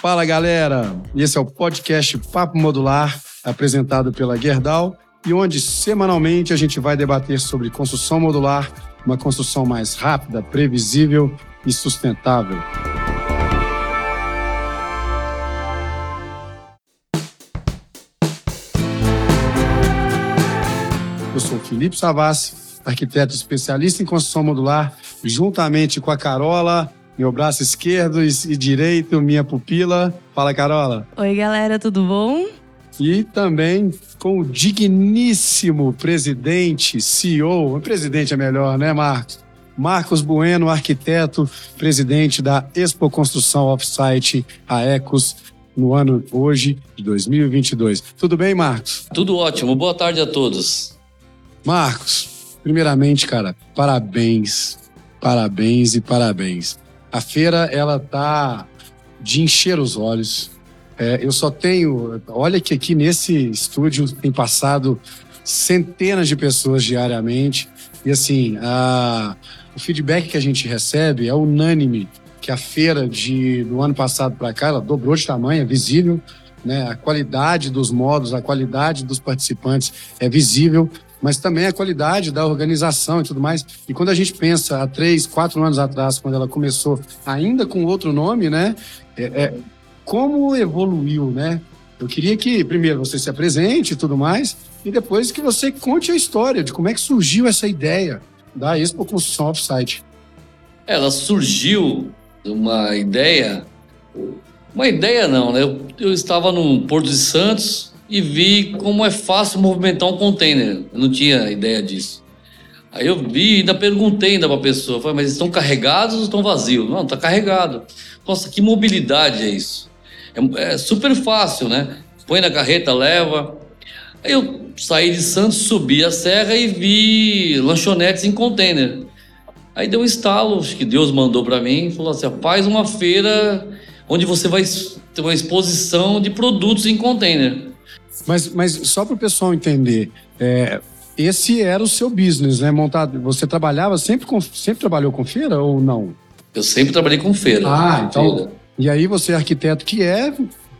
Fala galera, esse é o podcast Papo Modular, apresentado pela Gerdau, e onde semanalmente a gente vai debater sobre construção modular, uma construção mais rápida, previsível e sustentável. Eu sou Felipe Savassi, arquiteto especialista em construção modular, juntamente com a Carola, meu braço esquerdo e direito, minha pupila. Fala, Carola. Oi, galera, tudo bom? E também com o digníssimo presidente, CEO, presidente é melhor, né, Marcos? Marcos Bueno, arquiteto, presidente da Expo Construção Offsite, a Ecos, no ano hoje de 2022. Tudo bem, Marcos? Tudo ótimo. Boa tarde a todos. Marcos, primeiramente, cara, parabéns, parabéns e parabéns. A feira, ela tá de encher os olhos. É, eu só tenho. Olha que aqui nesse estúdio tem passado centenas de pessoas diariamente. E assim, a, o feedback que a gente recebe é unânime que a feira de, do ano passado para cá ela dobrou de tamanho, é visível. Né? A qualidade dos modos, a qualidade dos participantes é visível mas também a qualidade da organização e tudo mais. E quando a gente pensa há três, quatro anos atrás, quando ela começou ainda com outro nome, né? É, é, como evoluiu, né? Eu queria que primeiro você se apresente e tudo mais, e depois que você conte a história de como é que surgiu essa ideia da Expo Construção Offsite. Ela surgiu de uma ideia, uma ideia não, né? Eu, eu estava no Porto de Santos, e vi como é fácil movimentar um container. Eu não tinha ideia disso. Aí eu vi e ainda perguntei ainda para a pessoa, falei, mas estão carregados ou estão vazios? Não, está carregado. Nossa, que mobilidade é isso? É, é, super fácil, né? Põe na carreta, leva. Aí eu saí de Santos, subi a serra e vi lanchonetes em container. Aí deu um estalo, acho que Deus mandou para mim, falou assim, faz uma feira onde você vai ter uma exposição de produtos em container. Mas, mas só para o pessoal entender, é, esse era o seu business, né? Montado. Você trabalhava sempre com, sempre trabalhou com feira ou não? Eu sempre trabalhei com feira. Ah, então. Feira. E aí você é arquiteto que é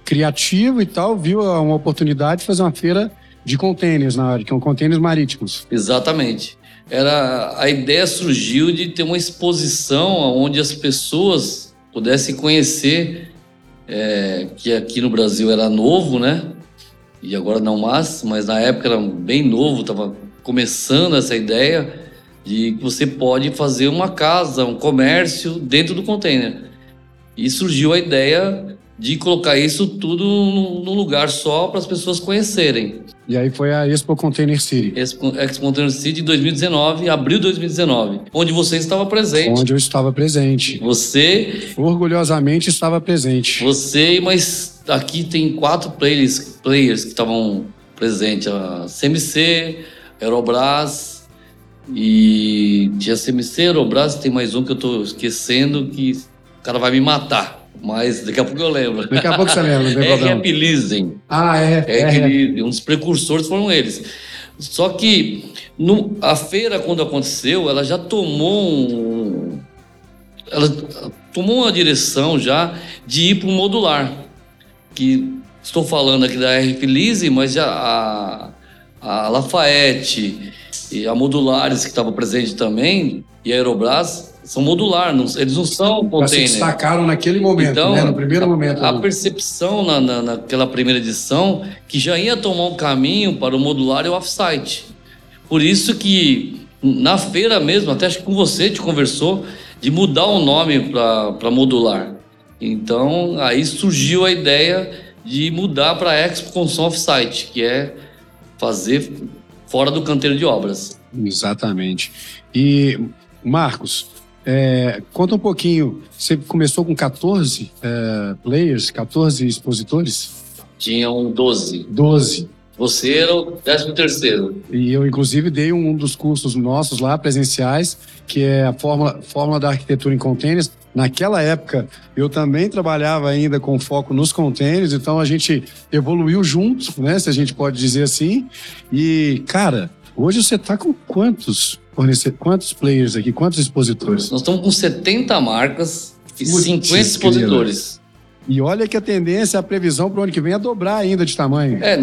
criativo e tal, viu uma oportunidade de fazer uma feira de contêineres na área, que são contêineres marítimos. Exatamente. Era a ideia surgiu de ter uma exposição onde as pessoas pudessem conhecer é, que aqui no Brasil era novo, né? E agora não mais, mas na época era bem novo, estava começando essa ideia de que você pode fazer uma casa, um comércio dentro do container. E surgiu a ideia de colocar isso tudo num lugar só para as pessoas conhecerem. E aí foi a Expo Container City. Expo, Expo Container City 2019, abril de 2019, onde você estava presente. Onde eu estava presente. Você... Orgulhosamente estava presente. Você, mas aqui tem quatro players, players que estavam presentes: a CMC, Aerobras e tinha CMC, Aerobras, tem mais um que eu estou esquecendo que o cara vai me matar. Mas daqui a pouco eu lembro. Daqui a pouco você lembra, não tem Rap Leasing. Ah, é. É, é, Um dos precursores foram eles. Só que no, a feira, quando aconteceu, ela já tomou um, ela tomou uma direção já de ir para o modular que estou falando aqui da RF Lise, mas já a, a Lafayette e a Modulares, que estava presente também, e a Aerobras, são modular, não, eles não são container. se destacaram naquele momento, então, né? no primeiro a, momento. A, percepção na, na, naquela primeira edição que já ia tomar um caminho para o modular e o offsite. Por isso que na feira mesmo, até acho que com você te conversou, de mudar o nome para modular. Então, aí surgiu a ideia de mudar para a Expo Construção Offsite, que é fazer fora do canteiro de obras. Exatamente. E, Marcos, é, conta um pouquinho. Você começou com 14 é, players, 14 expositores? Tinham 12. 12. Você era o 13 terceiro. E eu, inclusive, dei um dos cursos nossos lá, presenciais, que é a Fórmula, Fórmula da Arquitetura em Containers. Naquela época, eu também trabalhava ainda com foco nos containers, então a gente evoluiu juntos, né? Se a gente pode dizer assim. E, cara, hoje você está com quantos quantos players aqui, quantos expositores? Nós estamos com 70 marcas e Putz, 50 expositores. E olha que a tendência, a previsão para o ano que vem é dobrar ainda de tamanho. É,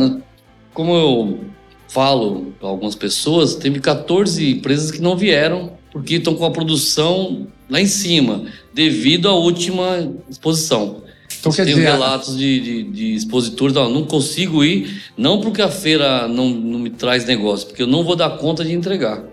como eu falo para algumas pessoas, teve 14 empresas que não vieram porque estão com a produção lá em cima, devido à última exposição. Então, quer Tem dizer, relatos de, de, de expositores, não, não consigo ir, não porque a feira não, não me traz negócio, porque eu não vou dar conta de entregar.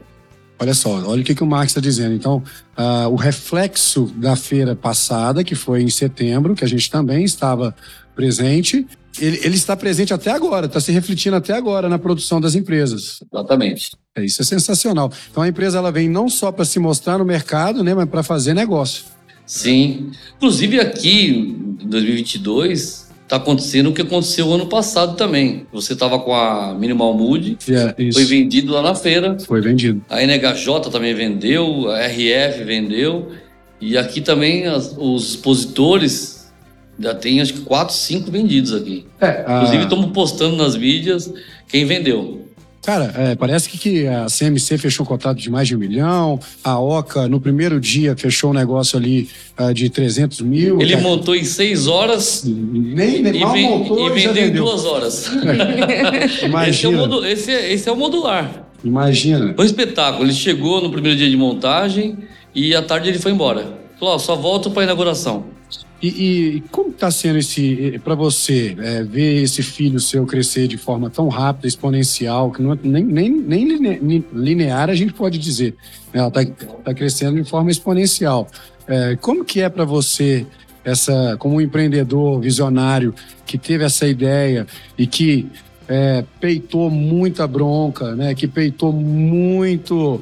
Olha só, olha o que, que o Marx está dizendo. Então, uh, o reflexo da feira passada, que foi em setembro, que a gente também estava presente, ele, ele está presente até agora, está se refletindo até agora na produção das empresas. Exatamente. É, isso é sensacional. Então a empresa ela vem não só para se mostrar no mercado, né, mas para fazer negócio. Sim. Inclusive aqui, em 2022, está acontecendo o que aconteceu ano passado também. Você estava com a Minimal Mood, yeah, é, foi vendido lá na feira. Foi vendido. A NHJ também vendeu, a RF vendeu. E aqui também as, os expositores já tem acho que quatro, cinco vendidos aqui. É, a... Inclusive estamos postando nas mídias quem vendeu. Cara, é, parece que, que a CMC fechou um contrato de mais de um milhão, a OCA no primeiro dia fechou um negócio ali uh, de 300 mil. Ele cara. montou em seis horas nem, nem e, vem, montou, e vendeu em duas horas. Imagina. Esse é, modu, esse, é, esse é o modular. Imagina. Foi um espetáculo. Ele chegou no primeiro dia de montagem e à tarde ele foi embora. Falou, só volto para a inauguração. E, e como está sendo esse para você é, ver esse filho seu crescer de forma tão rápida, exponencial, que não é, nem, nem, nem linear a gente pode dizer. Né? Ela está tá crescendo de forma exponencial. É, como que é para você essa, como um empreendedor visionário que teve essa ideia e que é, peitou muita bronca, né? Que peitou muito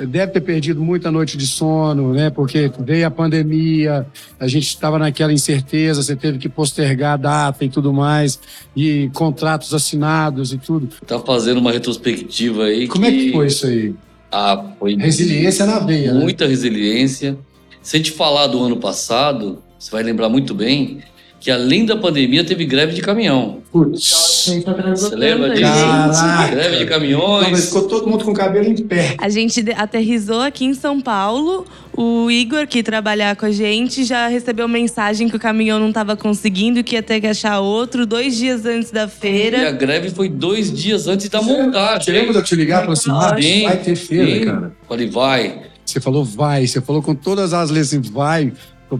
deve ter perdido muita noite de sono, né? Porque veio a pandemia, a gente estava naquela incerteza, você teve que postergar a data e tudo mais, e contratos assinados e tudo. Tá fazendo uma retrospectiva aí. Como que... é que foi isso aí? Ah, foi. Resiliência na veia, né? Muita né? resiliência. Se a gente falar do ano passado, você vai lembrar muito bem que além da pandemia teve greve de caminhão. Putz. Você lembra disso? Caraca. Greve de caminhões. Não, ficou todo mundo com o cabelo em pé. A gente aterrizou aqui em São Paulo. O Igor, que trabalhar com a gente, já recebeu mensagem que o caminhão não estava conseguindo, que ia ter que achar outro dois dias antes da feira. E a greve foi dois dias antes da montagem. Você lembra de eu te ligar e falar assim, ah, vai ter feira, sim. cara? Falei, vai. Você falou, vai. Você falou com todas as letras assim, vai.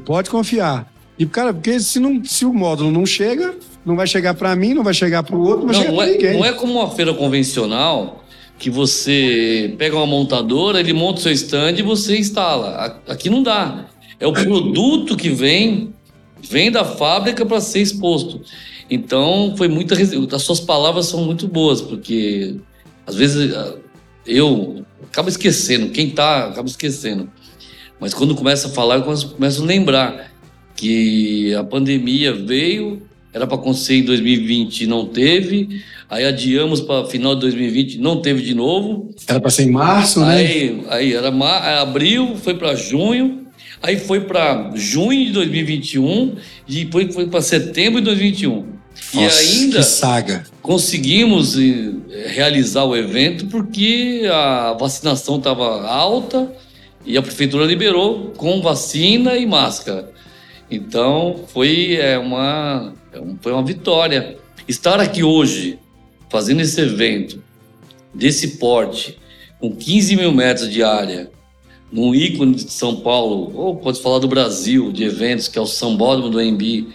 Pode confiar. E, cara, porque se, não, se o módulo não chega, não vai chegar para mim, não vai chegar para o outro, não vai não, chegar para é, ninguém. Não é como uma feira convencional que você pega uma montadora, ele monta o seu stand e você instala. Aqui não dá. É o produto que vem, vem da fábrica para ser exposto. Então, foi muita. As suas palavras são muito boas, porque às vezes eu acabo esquecendo, quem tá acaba esquecendo. Mas quando começa a falar, eu começo a lembrar que a pandemia veio, era para acontecer em 2020 não teve, aí adiamos para final de 2020 não teve de novo. Era para ser em março, né? Aí, aí era, era abril, foi para junho, aí foi para junho de 2021 e depois foi para setembro de 2021. Nossa, e ainda saga. conseguimos eh, realizar o evento porque a vacinação estava alta e a prefeitura liberou com vacina e máscara. Então foi é, uma, é foi uma vitória. Estar aqui hoje, fazendo esse evento, desse porte, com 15 mil metros de área, num ícone de São Paulo, ou pode falar do Brasil, de eventos, que é o Sambódromo do Embi,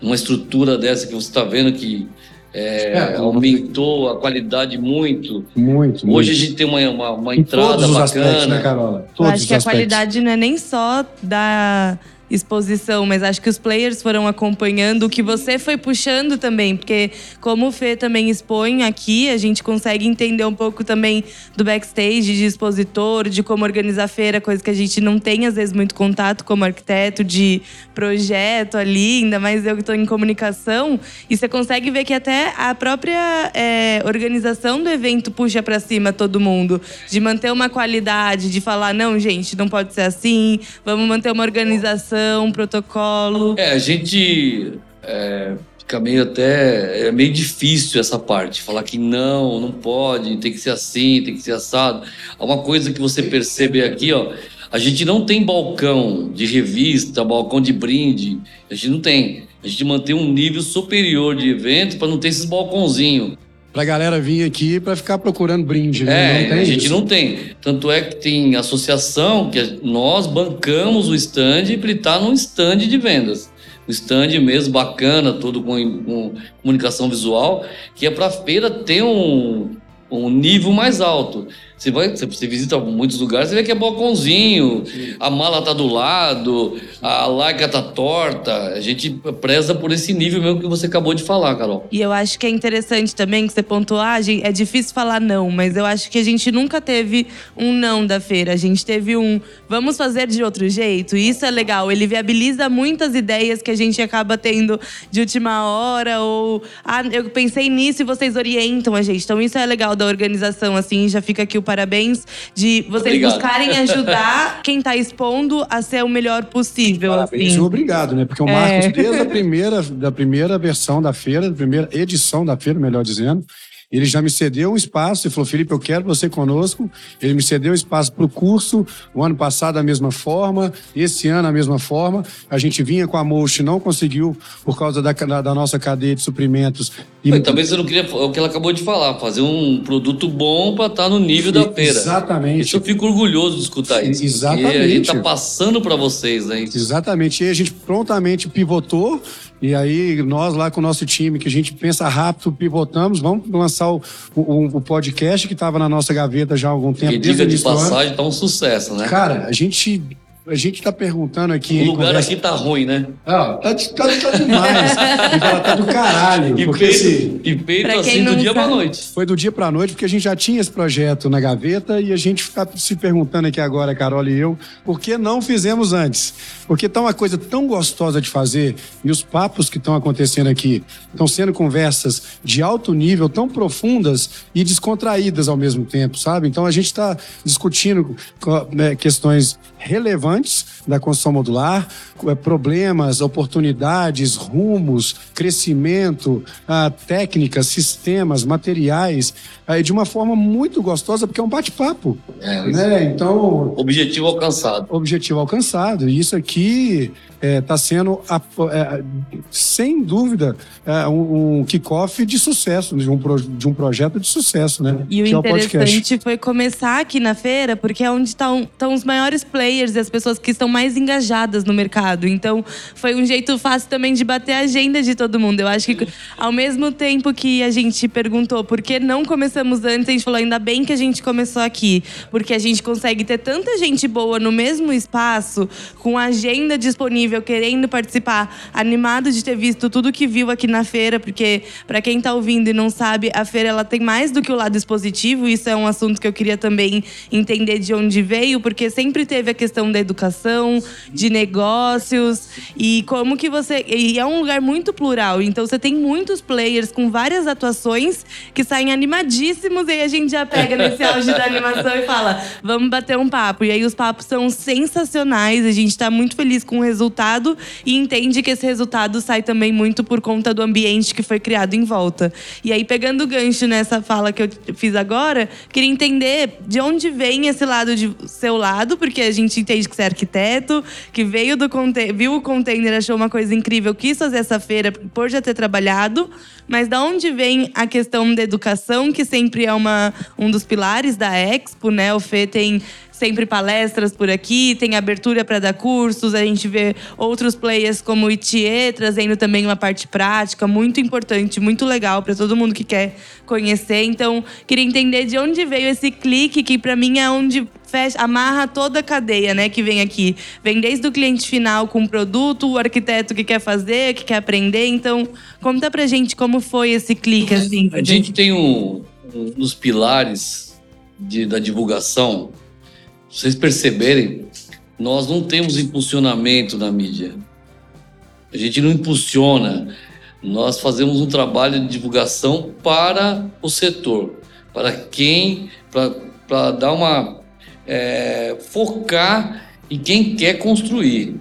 numa estrutura dessa que você está vendo que é, é, aumentou a qualidade muito. Muito. Hoje muito. a gente tem uma, uma, uma entrada bacana. Aspectos, né, Carola? Todos Eu acho que a qualidade não é nem só da exposição, mas acho que os players foram acompanhando o que você foi puxando também, porque como o Fê também expõe aqui, a gente consegue entender um pouco também do backstage, de expositor, de como organizar a feira, coisa que a gente não tem às vezes muito contato como arquiteto, de projeto ali, ainda mais eu que estou em comunicação, e você consegue ver que até a própria é, organização do evento puxa para cima todo mundo, de manter uma qualidade, de falar, não, gente, não pode ser assim, vamos manter uma organização um protocolo? É, a gente é, fica meio até. É meio difícil essa parte. Falar que não, não pode, tem que ser assim, tem que ser assado. Uma coisa que você percebe aqui, ó. A gente não tem balcão de revista, balcão de brinde. A gente não tem. A gente mantém um nível superior de evento para não ter esses balcãozinhos. Pra galera vir aqui para ficar procurando brinde, né? É, a gente isso. não tem. Tanto é que tem associação que nós bancamos o stand para ele estar tá num stand de vendas. Um stand mesmo bacana, todo com, com comunicação visual, que é para a feira ter um, um nível mais alto. Você vai, você visita muitos lugares, você vê que é balcãozinho, a mala tá do lado, a larga tá torta. A gente preza por esse nível mesmo que você acabou de falar, Carol. E eu acho que é interessante também que você pontuou, ah, é difícil falar não, mas eu acho que a gente nunca teve um não da feira. A gente teve um vamos fazer de outro jeito. E isso é legal. Ele viabiliza muitas ideias que a gente acaba tendo de última hora ou ah, eu pensei nisso e vocês orientam a gente. Então isso é legal da organização assim, já fica aqui o parabéns de vocês obrigado. buscarem ajudar quem está expondo a ser o melhor possível. Parabéns assim. obrigado, né? Porque o Marcos, é. desde a primeira, da primeira versão da feira, da primeira edição da feira, melhor dizendo, ele já me cedeu um espaço e falou: Felipe, eu quero você conosco. Ele me cedeu um espaço para o curso. O ano passado, da mesma forma. Esse ano, da mesma forma. A gente vinha com a Moche, não conseguiu por causa da, da nossa cadeia de suprimentos. E... Também você não queria, é o que ela acabou de falar, fazer um produto bom para estar tá no nível da feira. Exatamente. Isso eu fico orgulhoso de escutar isso. Exatamente. a gente está passando para vocês, né? Exatamente. E a gente prontamente pivotou e aí, nós lá com o nosso time, que a gente pensa rápido, pivotamos, vamos lançar o, o, o podcast que estava na nossa gaveta já há algum tempo. E diga de passagem, tá um sucesso, né? Cara, a gente a gente está perguntando aqui. O lugar conversa... aqui tá ruim, né? Ah, tá, tá, tá demais. Ela tá do caralho. E porque peito, se... e peito assim do dia para noite. Foi do dia para noite, porque a gente já tinha esse projeto na gaveta e a gente fica se perguntando aqui agora, Carol e eu, por que não fizemos antes? Porque tá uma coisa tão gostosa de fazer e os papos que estão acontecendo aqui estão sendo conversas de alto nível, tão profundas e descontraídas ao mesmo tempo, sabe? Então a gente está discutindo né, questões relevantes da construção modular, é, problemas, oportunidades, rumos, crescimento, ah, técnicas, sistemas, materiais, de uma forma muito gostosa, porque é um bate-papo. É, né? Então. Objetivo alcançado. Objetivo alcançado. E isso aqui está é, tá sendo, é, sem dúvida, é, um, um kickoff de sucesso, de um, pro, de um projeto de sucesso, né? E o que interessante é o foi começar aqui na feira, porque é onde estão, estão os maiores players e as pessoas que estão mais engajadas no mercado. Então, foi um jeito fácil também de bater a agenda de todo mundo. Eu acho que, ao mesmo tempo que a gente perguntou por que não começamos antes, a gente falou, ainda bem que a gente começou aqui. Porque a gente consegue ter tanta gente boa no mesmo espaço, com agenda disponível querendo participar, animado de ter visto tudo que viu aqui na feira, porque para quem está ouvindo e não sabe, a feira ela tem mais do que o lado expositivo. Isso é um assunto que eu queria também entender de onde veio, porque sempre teve a questão da educação, de negócios e como que você e é um lugar muito plural. Então você tem muitos players com várias atuações que saem animadíssimos e aí a gente já pega nesse auge da animação e fala: "Vamos bater um papo". E aí os papos são sensacionais, a gente está muito feliz com o resultado e entende que esse resultado sai também muito por conta do ambiente que foi criado em volta. E aí, pegando o gancho nessa fala que eu fiz agora, queria entender de onde vem esse lado de seu lado, porque a gente entende que você é arquiteto, que veio do viu o container, achou uma coisa incrível, quis fazer essa feira por já ter trabalhado, mas da onde vem a questão da educação, que sempre é uma, um dos pilares da Expo, né? O Fê tem sempre palestras por aqui, tem abertura para dar cursos, a gente vê outros players como o Itie trazendo também uma parte prática, muito importante, muito legal para todo mundo que quer conhecer. Então, queria entender de onde veio esse clique, que para mim é onde fecha, amarra toda a cadeia, né, que vem aqui. Vem desde o cliente final com o produto, o arquiteto que quer fazer, que quer aprender. Então, conta pra gente como foi esse clique, assim. A gente tem um, um dos pilares de, da divulgação vocês perceberem, nós não temos impulsionamento na mídia. A gente não impulsiona. Nós fazemos um trabalho de divulgação para o setor, para quem, para dar uma. É, focar em quem quer construir.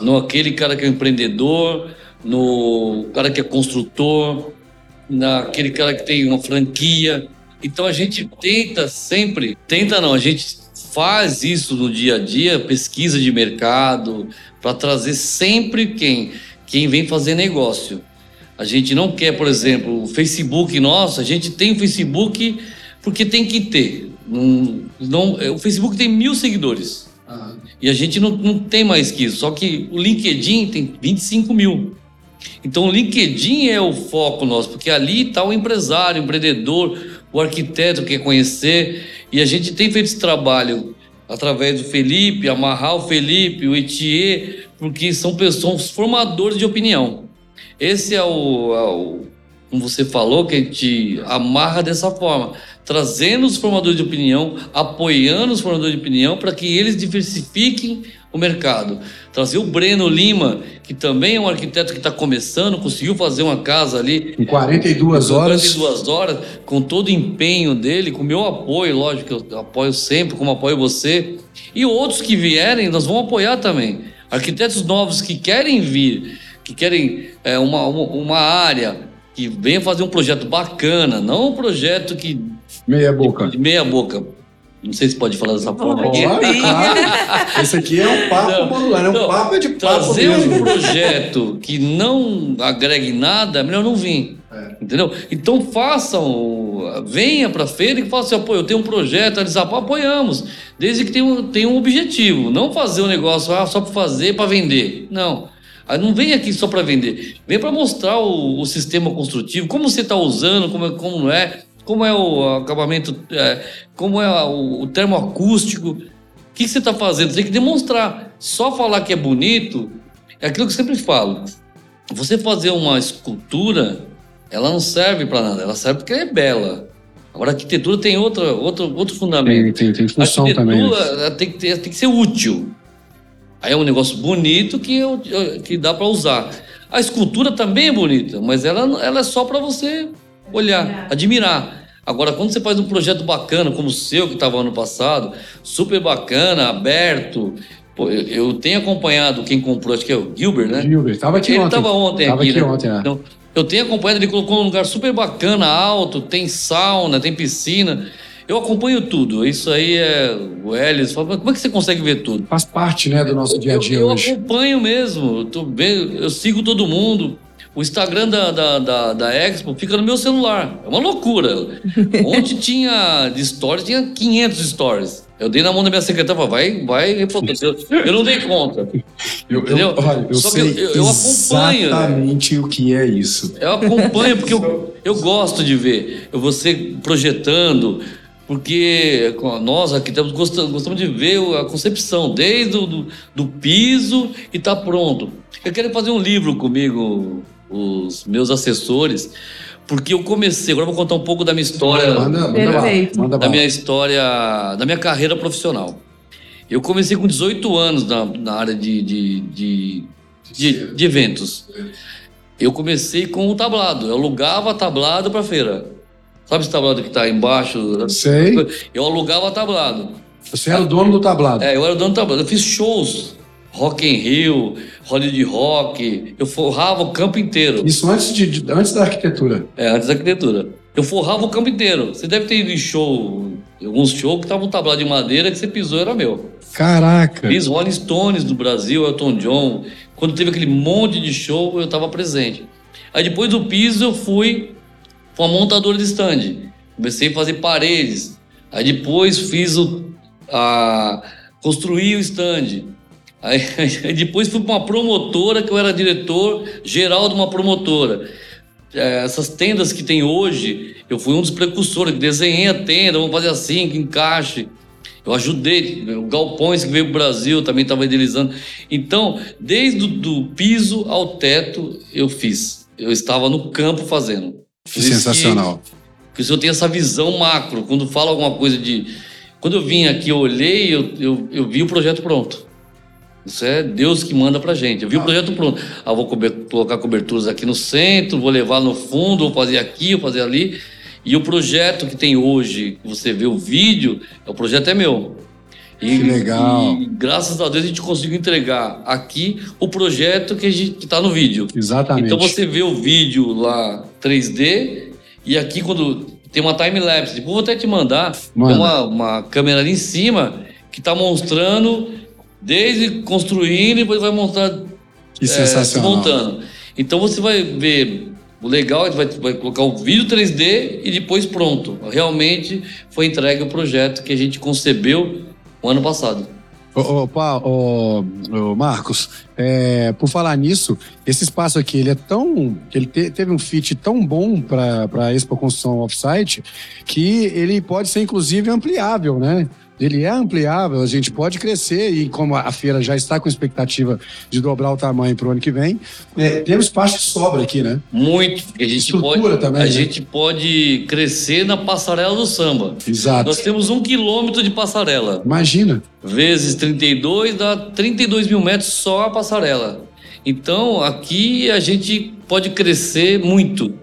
No aquele cara que é empreendedor, no cara que é construtor, naquele cara que tem uma franquia. Então a gente tenta sempre, tenta não, a gente faz isso no dia a dia, pesquisa de mercado, para trazer sempre quem quem vem fazer negócio. A gente não quer, por exemplo, o Facebook nosso, a gente tem o Facebook porque tem que ter. Não, não, é, o Facebook tem mil seguidores. E a gente não, não tem mais que isso. Só que o LinkedIn tem 25 mil. Então o LinkedIn é o foco nosso, porque ali está o empresário, o empreendedor, o arquiteto que quer conhecer. E a gente tem feito esse trabalho através do Felipe, amarrar o Felipe, o Etier, porque são pessoas formadores de opinião. Esse é o, é o, como você falou, que a gente amarra dessa forma, trazendo os formadores de opinião, apoiando os formadores de opinião para que eles diversifiquem o mercado. Trazer o Breno Lima, que também é um arquiteto que está começando, conseguiu fazer uma casa ali. Em 42 horas. 42 horas, com todo o empenho dele, com o meu apoio, lógico, eu apoio sempre, como apoio você. E outros que vierem, nós vamos apoiar também. Arquitetos novos que querem vir, que querem é, uma, uma área, que venha fazer um projeto bacana, não um projeto que. Meia boca. De meia boca. Não sei se pode falar dessa forma Pode, aqui. claro. Esse aqui é um papo Não, modular, é um não, papo de papo Trazer mesmo. um projeto que não agregue nada, é melhor não vir. É. Entendeu? Então façam, venha para a feira e façam assim, pô, eu tenho um projeto, eles ah, apoiamos, desde que tenha um, tenha um objetivo, não fazer um negócio ah, só para fazer, para vender. Não. Aí não vem aqui só para vender, vem para mostrar o, o sistema construtivo, como você está usando, como, é, como não é, como é o acabamento, é, como é o, o termoacústico, o que, que você está fazendo? Você tem que demonstrar. Só falar que é bonito é aquilo que eu sempre falo. Você fazer uma escultura, ela não serve para nada, ela serve porque ela é bela. Agora, a arquitetura tem outra, outro, outro Tem, fundamento. tem, tem A função também. arquitetura ela tem, que ter, tem que ser útil. Aí é um negócio bonito que, eu- que dá para usar. A escultura também é bonita, mas ela, ela é só para você olhar, admirar. Agora, quando você faz um projeto bacana, como o seu, que estava ano passado, super bacana, aberto. Pô, eu, eu tenho acompanhado quem comprou, acho que é o Gilbert, né? Gilbert, tava aqui Ele ontem. estava ontem Tava aqui, aqui né? ontem, é. Então, eu tenho acompanhado, ele colocou um lugar super bacana, alto, tem sauna, tem piscina. Eu acompanho tudo. Isso aí é o. Fala, "Mas como é que você consegue ver tudo? Faz parte, né, do nosso dia a dia eu, eu hoje. acompanho mesmo. Eu, vendo, eu sigo todo mundo. O Instagram da, da, da, da Expo fica no meu celular. É uma loucura. Ontem tinha de stories, tinha 500 stories. Eu dei na mão da minha secretária, falei, vai, vai, eu, eu não dei conta. Eu, entendeu? eu, olha, eu Só que sei eu- eu acompanho, né? exatamente o que é isso. Eu acompanho porque eu, eu gosto de ver. Eu vou ser projetando, porque nós arquitetos gostamos, gostamos de ver a concepção, desde o do, do piso e tá pronto. Eu quero fazer um livro comigo, os meus assessores, porque eu comecei, agora eu vou contar um pouco da minha história Manda, manda Perfeito. bala, manda da minha história, da minha carreira profissional. Eu comecei com 18 anos na, na área de, de, de, de, de eventos. Eu comecei com o tablado. Eu alugava tablado para feira. Sabe esse tablado que está embaixo? Sei. Eu alugava tablado. Você era o dono do tablado. É, eu era dono do tablado. Eu fiz shows. Rock in Rio, Hollywood Rock. Eu forrava o campo inteiro. Isso antes, de, de- antes da arquitetura. É, antes da arquitetura. Eu forrava o campo inteiro. Você deve ter ido em show, alguns shows que tava um tablado de madeira que você pisou era meu. Caraca. Fiz Rolling Stones do Brasil, Elton John. Quando teve aquele monte de show, eu estava presente. Aí depois do piso eu fui para uma montadora de stand. Comecei a fazer paredes. Aí depois fiz o a construir o stand. Aí, aí depois fui para uma promotora que eu era diretor geral de uma promotora. É, essas tendas que tem hoje, eu fui um dos precursores, que desenhei a tenda, vamos fazer assim, que encaixe. Eu ajudei, o Galpões que veio para o Brasil também estava idealizando. Então, desde o do piso ao teto, eu fiz. Eu estava no campo fazendo. Isso que- Sensacional. Por isso eu tenho essa visão macro. Quando fala alguma coisa de. Quando eu vim aqui, eu olhei, eu, eu, eu vi o projeto pronto. Isso é Deus que manda pra gente. Eu vi o projeto pronto. Ah, vou colocar coberturas aqui no centro, vou levar no fundo, vou fazer aqui, vou fazer ali. E o projeto que tem hoje, que você vê o vídeo, o projeto é meu. E, Que legal. E graças a Deus a gente conseguiu entregar aqui o projeto que está no vídeo. Exatamente. Então você vê o vídeo lá 3D e aqui quando tem uma time lapse, depois eu vou até te mandar, Manda. tem uma, uma câmera ali em cima que está mostrando desde construindo e depois vai mostrar Que é, se sensacional. montando. Então você vai ver. O legal é que vai, vai colocar o vídeo 3D e depois pronto. Realmente foi entregue o projeto que a gente concebeu o ano passado. Ô, ô, ô, Marcos, é, por falar nisso, esse espaço aqui, ele é tão. Ele te- teve um fit tão bom para a Expo Construção Offsite que ele pode ser, inclusive, ampliável, né? Ele é ampliável, a gente pode crescer e como a feira já está com expectativa de dobrar o tamanho para o ano que vem, é, temos espaço de sobra aqui, né? Muito. porque A gente, Estrutura pode, também, a né? gente pode crescer na passarela do samba. Exato. Nós temos um quilômetro de passarela. Imagina. vezes 32 dá 32 mil metros só a passarela. Então aqui a gente pode crescer muito.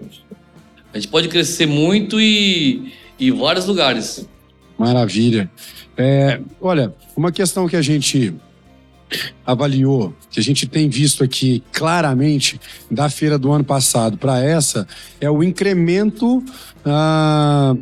A gente pode crescer muito e em vários lugares. Maravilha. É, olha, uma questão que a gente avaliou, que a gente tem visto aqui claramente da feira do ano passado para essa, é o incremento ah,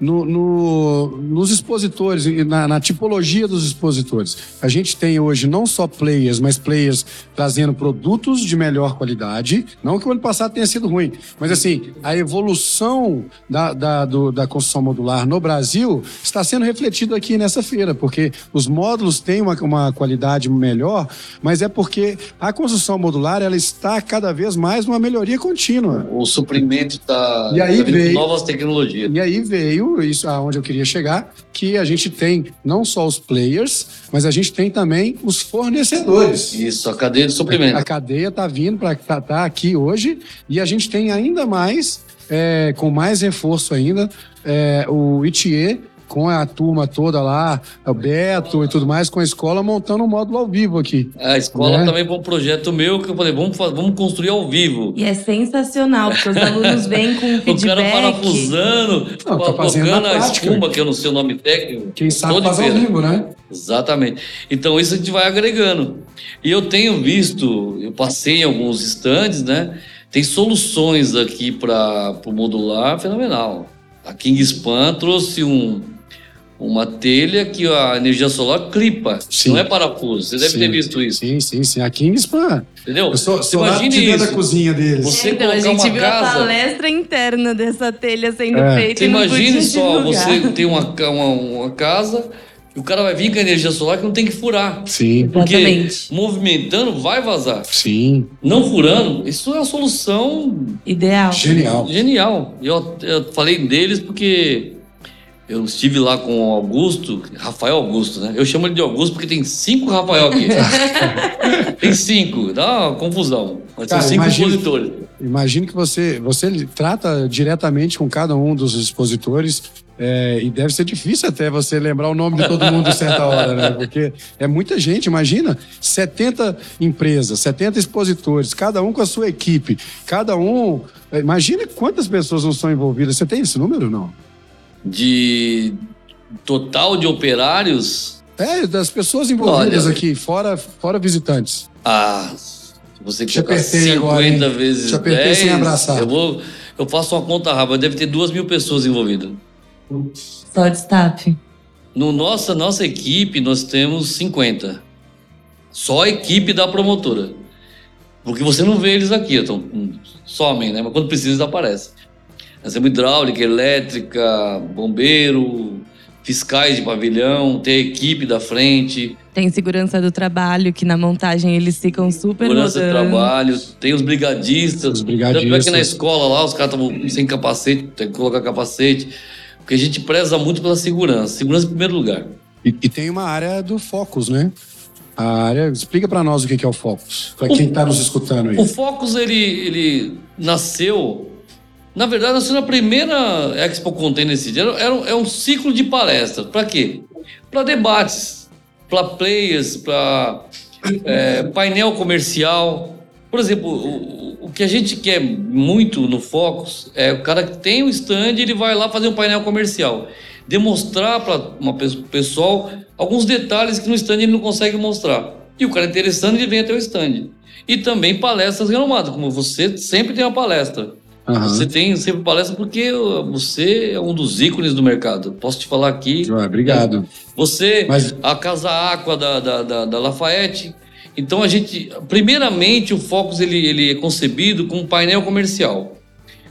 no- no- nos expositores, e na, na tipologia dos expositores. A gente tem hoje não só players, mas players trazendo produtos de melhor qualidade. Não que o ano passado tenha sido ruim, mas assim, a evolução da, da, do- da construção modular no Brasil está sendo refletido aqui nessa feira, porque os módulos têm uma, uma qualidade melhor, mas é porque a construção modular ela está cada vez mais numa melhoria contínua. O suprimento está E aí veio- novas tecnologias. E aí veio isso aonde eu queria chegar, que a gente tem não só os players, mas a gente tem também os fornecedores. Isso, a cadeia de suprimento. A cadeia está vindo para estar tá, aqui hoje e a gente tem ainda mais, é, com mais reforço ainda, é, o ITE com a turma toda lá, o Beto e tudo mais, com a escola montando um módulo ao vivo aqui. A escola Né? também foi um projeto meu que eu falei, vamos, vamos construir ao vivo. E é sensacional, porque os alunos vêm com O cara feedback. parafusando, Não, tá na a espuma, que eu não sei o nome técnico. Quem sabe todo faz ao vivo, né? Exatamente. Então isso a gente vai agregando. E eu tenho visto, eu passei em alguns estandes, né? Tem soluções aqui para o modular fenomenal. A Kingspan trouxe um, uma telha que a energia solar clipa, Sim. não é parafuso. Você deve Sim. ter visto isso, Sim, sim, sim. A Kingspan. entendeu? Eu sou, Você sou imagine dentro da isso. cozinha deles. Você então, a gente uma viu a casa- palestra interna dessa telha sendo É. feita Você imagine só, divulgar. você tem uma, uma, uma casa e o cara vai vir com a energia solar que não tem que furar. Sim, Porque Exatamente. movimentando vai vazar. sim. Não furando, isso é uma solução Ideal. Genial. genial. E Eu, eu falei deles porque eu estive lá com o Augusto, Rafael Augusto, né? Eu chamo ele de Augusto porque tem cinco Rafael aqui. tem cinco, dá uma confusão. Mas Cara, são cinco imagina- expositores. Imagine que você, você trata diretamente com cada um dos expositores é, e deve ser difícil até você lembrar o nome de todo mundo em certa hora, né? Porque é muita gente, imagina, 70 empresas, 70 expositores, cada um com a sua equipe, cada um... Imagina quantas pessoas não são envolvidas. Você tem esse número, não? De total de operários, É, das pessoas envolvidas Olha. aqui, fora, fora visitantes. ah, se você Te colocar apertei 50 agora, vezes Te apertei sem 10, abraçar. Eu, vou, eu faço uma conta rápida, deve ter duas mil pessoas envolvidas. Só de staff. No nossa, nossa equipe, nós temos 50. Só a equipe da promotora. Porque você não vê eles aqui, então hum, somem, né? Mas quando precisa, eles aparecem. Nós temos hidráulica, elétrica, bombeiro, fiscais de pavilhão, tem a equipe da frente, Tem segurança do trabalho, que na montagem eles ficam super segurança do rodando. trabalho, tem os brigadistas. Os Tanto é que na brigadistas. escola lá, os caras estavam sem capacete, tem que colocar capacete. Porque a gente preza muito pela segurança. Segurança em primeiro lugar. E, e tem uma área do Focus, né? A área... Explica pra nós o que que é o Focus, Pra quem tá nos escutando aí. O Focus, ele, ele nasceu... Na verdade, nasceu na primeira Expo Container City. Era, era um, é um ciclo de palestras. Para quê? Para debates, para players, para painel comercial. Por exemplo, o, o que a gente quer muito no Focus é o cara que tem o stand ele vai lá fazer um painel comercial. Demonstrar para o pessoal alguns detalhes que no stand ele não consegue mostrar. E o cara interessante, ele vem até o stand. E também palestras renomadas, como você sempre tem uma palestra. Aham. Você tem sempre palestra porque você é um dos ícones do mercado. Posso te falar aqui. Ah, Obrigado. Você, Mas- a Casa Aqua da, da, da, da Lafayette. Então a gente, primeiramente, o Focus ele, ele é concebido como um painel comercial.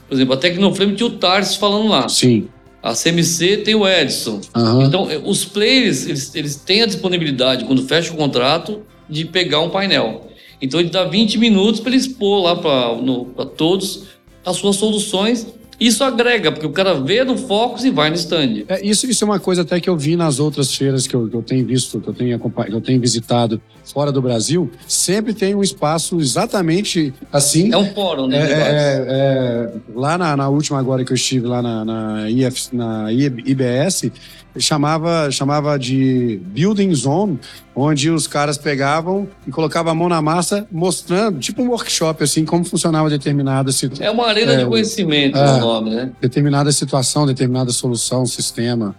Por exemplo, a Tecnoflame tinha o Tarsis falando lá. Sim. A CMC tem o Edson. Aham. Então, eh, os players, eles, eles têm a disponibilidade, quando fecha o contrato, de pegar um painel. Então, ele dá 20 minutos para ele expor lá para todos as suas soluções. Isso agrega, porque o cara vê no Focus e vai no stand. É, isso, isso é uma coisa até que eu vi nas outras feiras que eu, que eu tenho visto, que eu tenho, que eu tenho visitado fora do Brasil. Sempre tem um espaço exatamente assim. É um fórum, É, né? debates. é, é, lá na, na última agora que eu estive lá na, na, IF, na IBS, chamava, chamava de Building Zone, onde os caras pegavam e colocavam a mão na massa, mostrando, tipo um workshop, assim, como funcionava determinada, situ- É uma arena É, de conhecimento, é. o nome, né? determinada situação, determinada solução, sistema.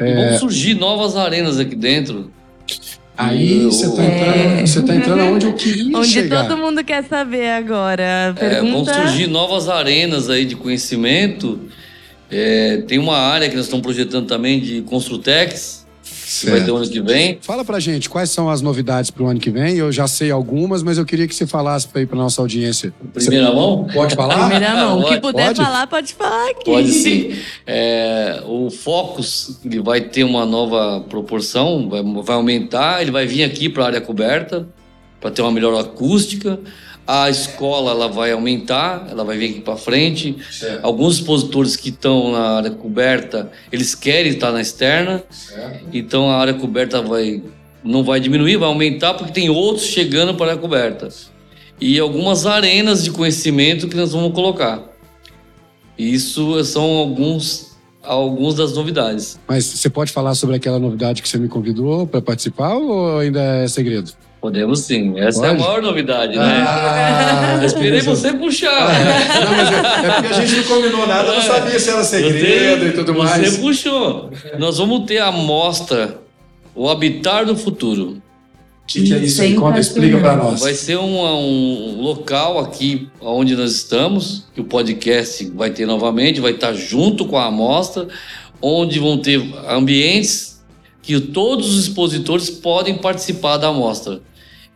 E vão surgir novas arenas aqui dentro. Aí você está É. entrando, você tá entrando onde eu queria Onde chegar. todo mundo quer saber agora. É, vão Pergunta. surgir novas arenas aí de conhecimento. É, tem uma área que nós estamos projetando também de Construtex, que vai ter Certo. ano que vem. Fala pra gente quais são as novidades pro ano que vem. Eu já sei algumas, mas eu queria que você falasse aí pra nossa audiência. Primeira mão? Pode falar? Primeira mão. O que puder pode? falar, pode falar aqui. Pode sim. É, o Focus ele vai ter uma nova proporção, vai, vai aumentar, ele vai vir aqui para a área coberta, para ter uma melhor acústica. A escola ela vai aumentar, ela vai vir aqui para frente. Alguns expositores que estão na área coberta, eles querem estar na externa. Então a área coberta vai não vai diminuir, vai aumentar porque tem outros chegando para a área coberta. E algumas arenas de conhecimento que nós vamos colocar. Isso são alguns alguns das novidades. Mas você pode falar sobre aquela novidade que você me convidou para participar ou ainda é segredo? Podemos sim. Essa é Pode? a maior novidade, né? Ah, Eu esperei você puxar. Não, mas é, é porque a gente não combinou nada, eu não sabia se era segredo e tudo você mais. puxou. Nós vamos ter a mostra O Habitar do Futuro. O que, que é isso aí? Conta, explica para nós. Vai ser um, um local aqui onde nós estamos, que o podcast vai ter novamente, vai estar junto com a amostra, onde vão ter ambientes que todos os expositores podem participar da amostra.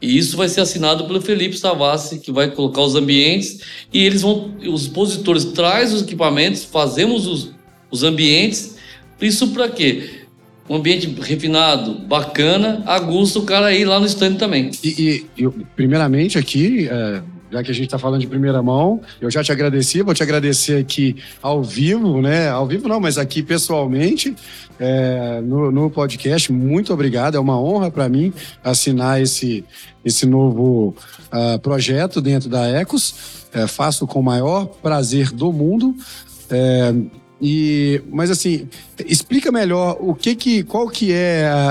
E isso vai ser assinado pelo Felipe Savassi, que vai colocar os ambientes e eles vão, os expositores trazem os equipamentos, fazemos os, os ambientes. Isso para quê? Um ambiente refinado, bacana, agusta o cara ir lá no stand também. E, e- eu, primeiramente aqui, é, já que a gente está falando de primeira mão, eu já te agradeci, vou te agradecer aqui ao vivo, né? Ao vivo não, mas aqui pessoalmente, é, no, no podcast. Muito obrigado, é uma honra para mim assinar esse, esse novo ah, projeto dentro da Ecos. É, faço com o maior prazer do mundo. É, e, mas assim, explica melhor o que que, qual que é a,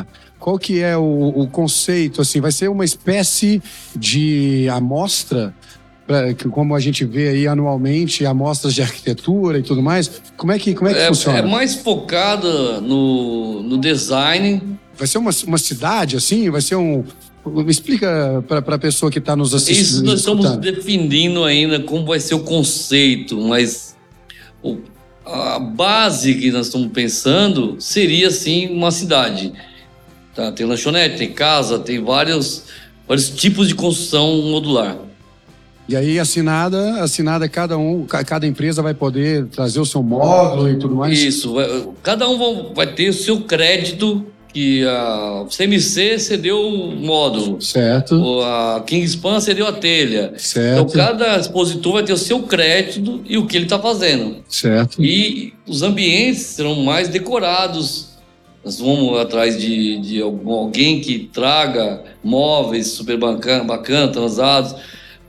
a- qual que é o, o conceito, assim, vai ser uma espécie de amostra, como a gente vê aí anualmente, amostras de arquitetura e tudo mais, como é que, como é que É, funciona? é mais focada no, no design. Vai ser uma, uma cidade, assim, vai ser um... Explica para a pessoa que está nos assistindo. Isso nós estamos escutando. definindo ainda como vai ser o conceito, mas o- a base que nós estamos pensando seria sim uma cidade. Tá? Tem lanchonete, tem casa, tem vários, vários tipos de construção modular. E aí, assinada, assinada cada um, ca- cada empresa vai poder trazer o seu módulo e tudo mais. Isso, vai- cada um vai ter o seu crédito, que a CMC cedeu o módulo, Certo, a Kingspan cedeu a telha. Então, certo, cada expositor vai ter o seu crédito e o que ele está fazendo. certo. E os ambientes serão mais decorados. Nós vamos atrás de, de alguém que traga móveis super bacana, bacana transados,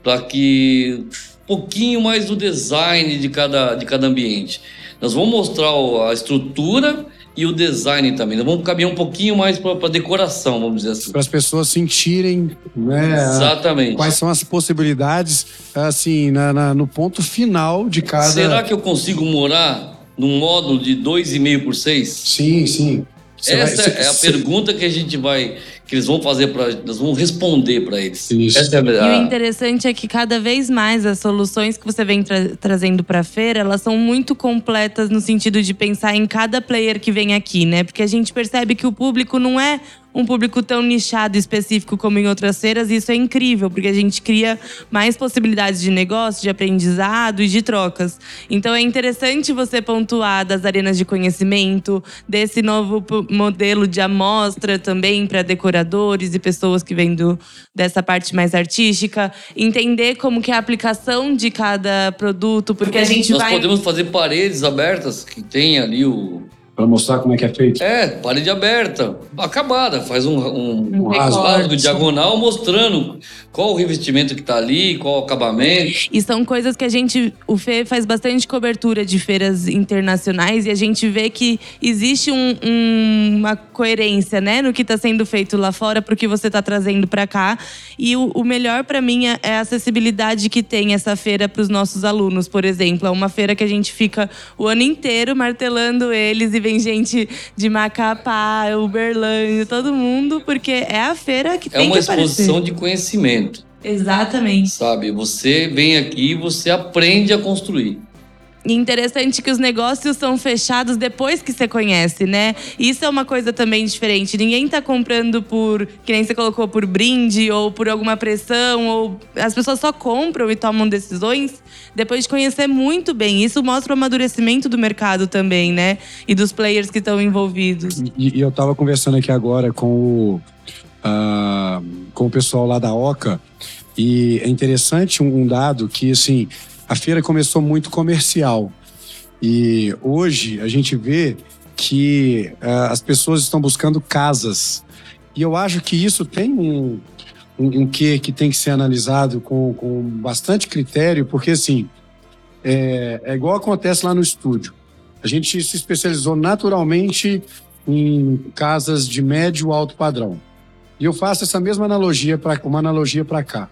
para que um pouquinho mais do design de cada, de cada ambiente. Nós vamos mostrar a estrutura e o design também. Nós vamos caminhar um pouquinho mais para a decoração, vamos dizer assim. Para as pessoas sentirem né, Exatamente. quais são as possibilidades, assim, na- na- no ponto final de cada. Será que eu consigo morar num módulo de 2,5 por 6? Sim, sim. Você Essa vai- você- é a você- pergunta que a gente vai, que eles vão fazer para, nós vamos responder para eles. Isso. Essa é E a, o interessante é que cada vez mais as soluções que você vem tra- trazendo para a feira, elas são muito completas no sentido de pensar em cada player que vem aqui, né? Porque a gente percebe que o público não é um público tão nichado e específico como em outras feiras, e isso é incrível, porque a gente cria mais possibilidades de negócio, de aprendizado e de trocas. Então é interessante você pontuar das arenas de conhecimento, desse novo modelo de amostra também para decoradores e pessoas que vêm do, dessa parte mais artística, entender como que é a aplicação de cada produto, porque a gente Nós vai podemos fazer paredes abertas que tem ali o Para mostrar como é que é feito. É, parede aberta, acabada. Faz um, um, Um recorte. diagonal mostrando qual o revestimento que tá ali, qual o acabamento. E são coisas que a gente. O Fê faz bastante cobertura de feiras internacionais e a gente vê que existe um- um- uma coerência, né, no que está sendo feito lá fora para o que você está trazendo para cá. E o, o melhor para mim é é a acessibilidade que tem essa feira para os nossos alunos, por exemplo. É uma feira que a gente fica o ano inteiro martelando eles e vem gente de Macapá, Uberlândia, todo mundo, porque é a feira que É tem uma que aparecer. exposição de conhecimento, Exatamente. sabe? Você vem aqui e você aprende a construir. Interessante que os negócios são fechados depois que você conhece, né? Isso é uma coisa também diferente. Ninguém tá comprando por, que nem você colocou, por brinde ou por alguma pressão. ou As pessoas só compram e tomam decisões depois de conhecer muito bem. Isso mostra o amadurecimento do mercado também, né? E dos players que estão envolvidos. E, e eu tava conversando aqui agora com o, ah, com o pessoal lá da Oca e é interessante um dado que, assim, a feira começou muito comercial e hoje a gente vê que ah, as pessoas estão buscando casas e eu acho que isso tem um, um, um quê que tem que ser analisado com, com bastante critério, porque, assim, é, é igual acontece lá no estúdio. A gente se especializou naturalmente em casas de médio alto padrão. E eu faço essa mesma analogia para uma analogia para cá.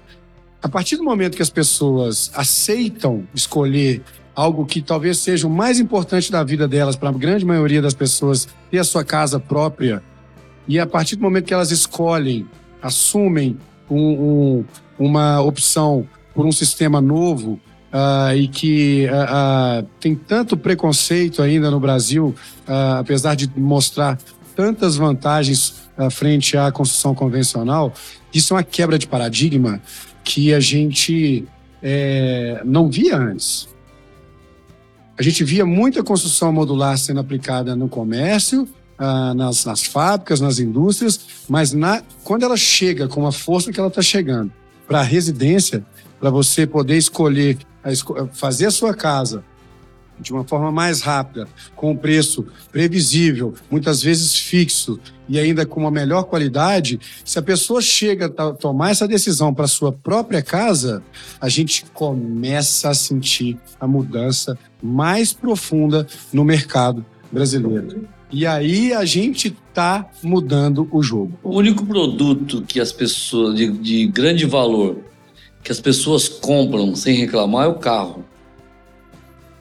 A partir do momento que as pessoas aceitam escolher algo que talvez seja o mais importante da vida delas, para a grande maioria das pessoas, ter a sua casa própria, e a partir do momento que elas escolhem, assumem um- um- uma opção por um sistema novo, ah, e que ah, ah, tem tanto preconceito ainda no Brasil, apesar de mostrar tantas vantagens frente à construção convencional, isso é uma quebra de paradigma que a gente eh, não via antes. A gente via muita construção modular sendo aplicada no comércio, ah, nas, nas fábricas, nas indústrias, mas na, quando ela chega com a força que ela está chegando para a residência, para você poder escolher, a fazer a sua casa de uma forma mais rápida, com um preço previsível, muitas vezes fixo e ainda com uma melhor qualidade, se a pessoa chega a tomar essa decisão para sua própria casa, a gente começa a sentir a mudança mais profunda no mercado brasileiro. E aí a gente está mudando o jogo. O único produto que as pessoas, de, de grande valor, que as pessoas compram sem reclamar é o carro.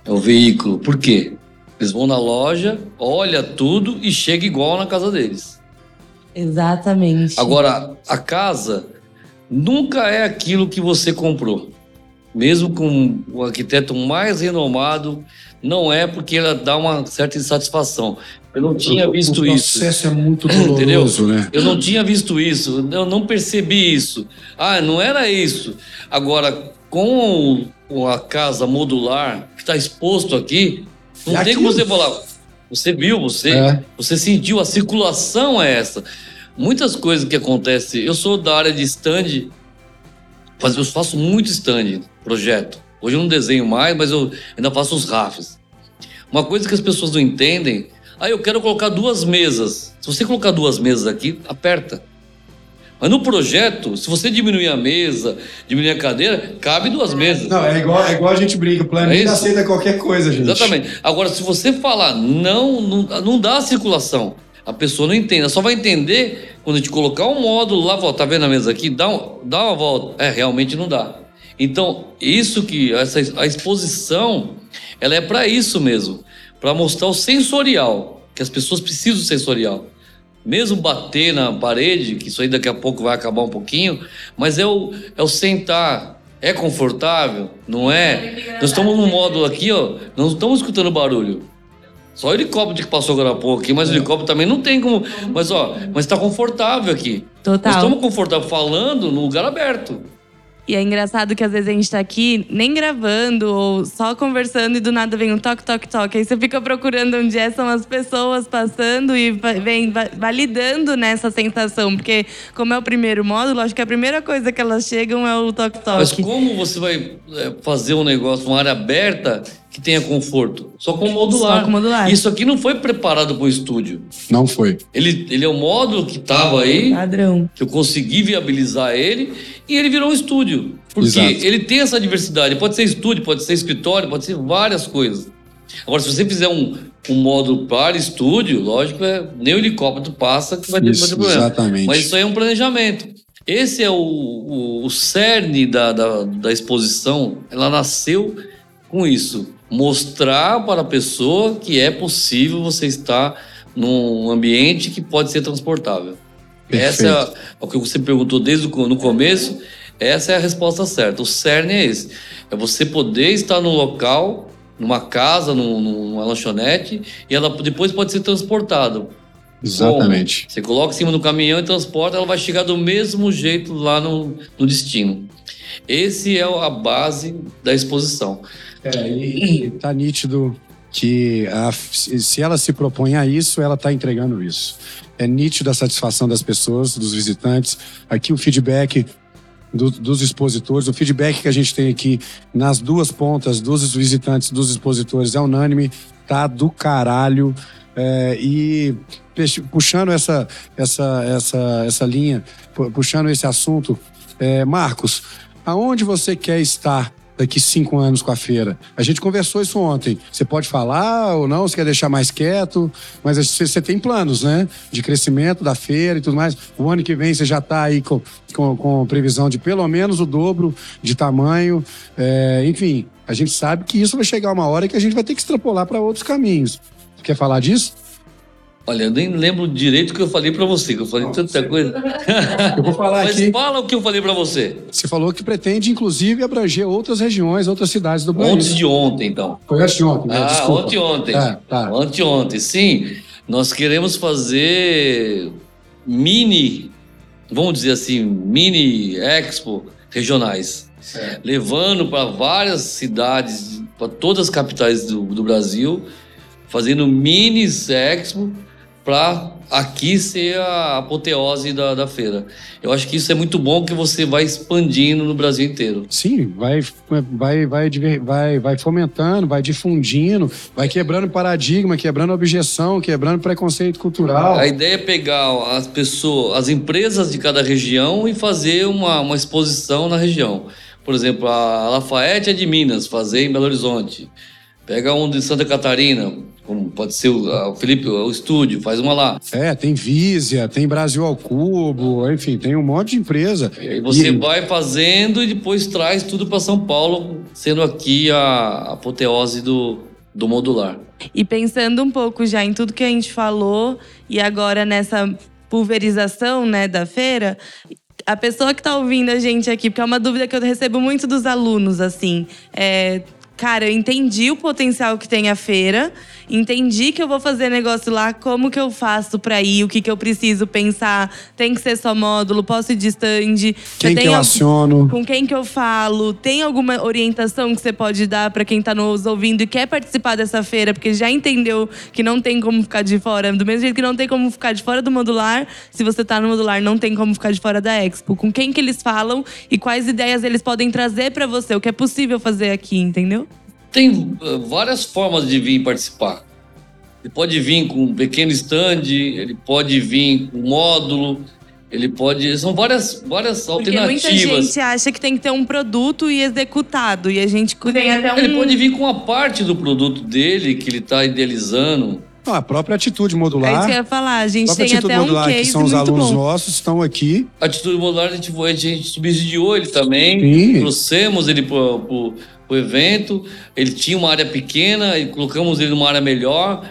É o veículo. Por quê? Eles vão na loja, olha tudo e chega igual na casa deles. Exatamente. Agora, a casa nunca é aquilo que você comprou. Mesmo com o arquiteto mais renomado, não é porque ela dá uma certa insatisfação. Eu não tinha visto o isso. processo é muito Entendeu? doloroso, né? Eu não tinha visto isso, eu não percebi isso. Ah, não era isso. Agora, com o- a casa modular que está exposto aqui, não É tem como você falar. Você viu, você, É. você sentiu, a circulação é essa. Muitas coisas que acontecem. Eu sou da área de stand, faz- eu faço muito stand, projeto. Hoje eu não desenho mais, mas eu ainda faço os rafs. Uma coisa que as pessoas não entendem, ah, eu quero colocar duas mesas. Se você colocar duas mesas aqui, aperta. Mas no projeto, se você diminuir a mesa, diminuir a cadeira, cabe duas mesas. Não, é igual, é igual a gente brinca, o É planeta isso. aceita qualquer coisa, gente. Exatamente. Agora, se você falar não, não, não dá circulação, a pessoa não entende. Ela só vai entender quando a gente colocar um módulo lá, ó, tá vendo a mesa aqui? Dá, um- dá uma volta. É, realmente não dá. Então, isso que essa a exposição, ela é para isso mesmo, para mostrar o sensorial, que as pessoas precisam do sensorial. Mesmo bater na parede, que isso aí daqui a pouco vai acabar um pouquinho, mas é o, é o sentar. É confortável? Não é? Nós estamos num módulo aqui, ó, não estamos escutando barulho. Só o helicóptero que passou agora há pouco aqui, mas o helicóptero também não tem como. Mas ó, mas tá confortável aqui. Total. Nós estamos confortáveis falando no lugar aberto. E é engraçado que às vezes a gente tá aqui nem gravando ou só conversando e do nada vem um toque, toque, toque. Aí você fica procurando onde é, são as pessoas passando e vem va- validando nessa sensação. Porque, como é o primeiro módulo, acho que a primeira coisa que elas chegam é o toque, Mas toque. como você vai é, fazer um negócio, uma área aberta que tenha conforto? Só com modular. Só com modular. Isso aqui não foi preparado para o estúdio. Não foi. Ele, ele é o módulo que estava aí, Padrão. que eu consegui viabilizar ele, e ele virou um estúdio. Porque Exato. ele tem essa diversidade. Pode ser estúdio, pode ser escritório, pode ser várias coisas. Agora, se você fizer um, um módulo para estúdio, lógico, é, nem o helicóptero passa que vai ter, Isso, problema. exatamente. Mas isso aí é um planejamento. Esse é o, o, o cerne da, da, da exposição. Ela nasceu com isso. Mostrar para a pessoa que é possível você estar num ambiente que pode ser transportável. Essa é o que você perguntou desde o no começo. Essa é a resposta certa. O cerne é esse. É você poder estar num local, numa casa, num- numa lanchonete, e ela depois pode ser transportada. Exatamente. Você coloca em cima do caminhão e transporta, ela vai chegar do mesmo jeito lá no, no destino. Esse é a base da exposição. É, e, e tá nítido que a- se ela se propõe a isso, ela está entregando isso. É nítido a satisfação das pessoas, dos visitantes. Aqui o feedback do- dos expositores, o feedback que a gente tem aqui nas duas pontas dos visitantes, dos expositores, é unânime, tá do caralho. É, e puxando essa, essa, essa, essa linha, pu- puxando esse assunto, é, Marcos, aonde você quer estar daqui cinco anos com a feira? A gente conversou isso ontem. Você pode falar ou não? Você quer deixar mais quieto? Mas você, tem planos, né? De crescimento da feira e tudo mais. O ano que vem você já está aí com, com, com previsão de pelo menos o dobro de tamanho. É, enfim, a gente sabe que isso vai chegar uma hora que a gente vai ter que extrapolar para outros caminhos. Quer falar disso? Olha, eu nem lembro direito o que eu falei pra você, que eu falei tanta coisa. Eu vou falar Mas aqui. fala o que eu falei pra você. Você falou que pretende, inclusive, abranger outras regiões, outras cidades do Brasil. Antes de ontem, então. Foi antes de ontem, né? Ah, Desculpa. ontem, ontem. É, tá. Ontem, ontem, sim. Nós queremos fazer mini, vamos dizer assim, mini expo regionais. Levando para várias cidades, para todas as capitais do, do Brasil, fazendo mini expo para aqui ser a apoteose da, da feira. Eu acho que isso é muito bom que você vai expandindo no Brasil inteiro. Sim, vai, vai, vai, vai, vai fomentando, vai difundindo, vai quebrando paradigma, quebrando objeção, quebrando preconceito cultural. A ideia é pegar as pessoas, as empresas de cada região e fazer uma, uma exposição na região. Por exemplo, a Lafayette é de Minas, fazer em Belo Horizonte. Pega um de Santa Catarina, como pode ser o, a- o Felipe, o estúdio, faz uma lá. É, tem Vísia, tem Brasil ao Cubo, enfim, tem um monte de empresa. E aí você E- vai fazendo e depois traz tudo para São Paulo, sendo aqui a apoteose do, do modular. E pensando um pouco já em tudo que a gente falou e agora nessa pulverização, né, da feira, a pessoa que tá ouvindo a gente aqui, porque é uma dúvida que eu recebo muito dos alunos, assim, é, cara, eu entendi o potencial que tem a feira, entendi que eu vou fazer negócio lá, como que eu faço pra ir, o que que eu preciso pensar, tem que ser só módulo, posso ir de stand. Quem que eu aciono? com quem que eu falo? Tem alguma orientação que você pode dar para quem tá nos ouvindo e quer participar dessa feira, porque já entendeu que não tem como ficar de fora, do mesmo jeito que não tem como ficar de fora do modular, se você tá no modular, não tem como ficar de fora da Expo. Com quem que eles falam e quais ideias eles podem trazer para você, o que é possível fazer aqui, entendeu? Tem eh, várias formas de vir participar. Ele pode vir com um pequeno stand, ele pode vir com módulo, ele pode. São várias, várias Porque muita gente acha que tem que ter um produto e executado. E a gente tem até um. Ele pode vir com uma parte do produto dele que ele está idealizando. Não, a própria atitude É modular. isso que eu ia falar. A a gente própria tem atitude até um modular, que case são os alunos bom. nossos, estão aqui. A atitude modular a gente, a gente subsidiou ele também. Sim. Trouxemos ele para o evento. Ele tinha uma área pequena e colocamos ele numa área melhor.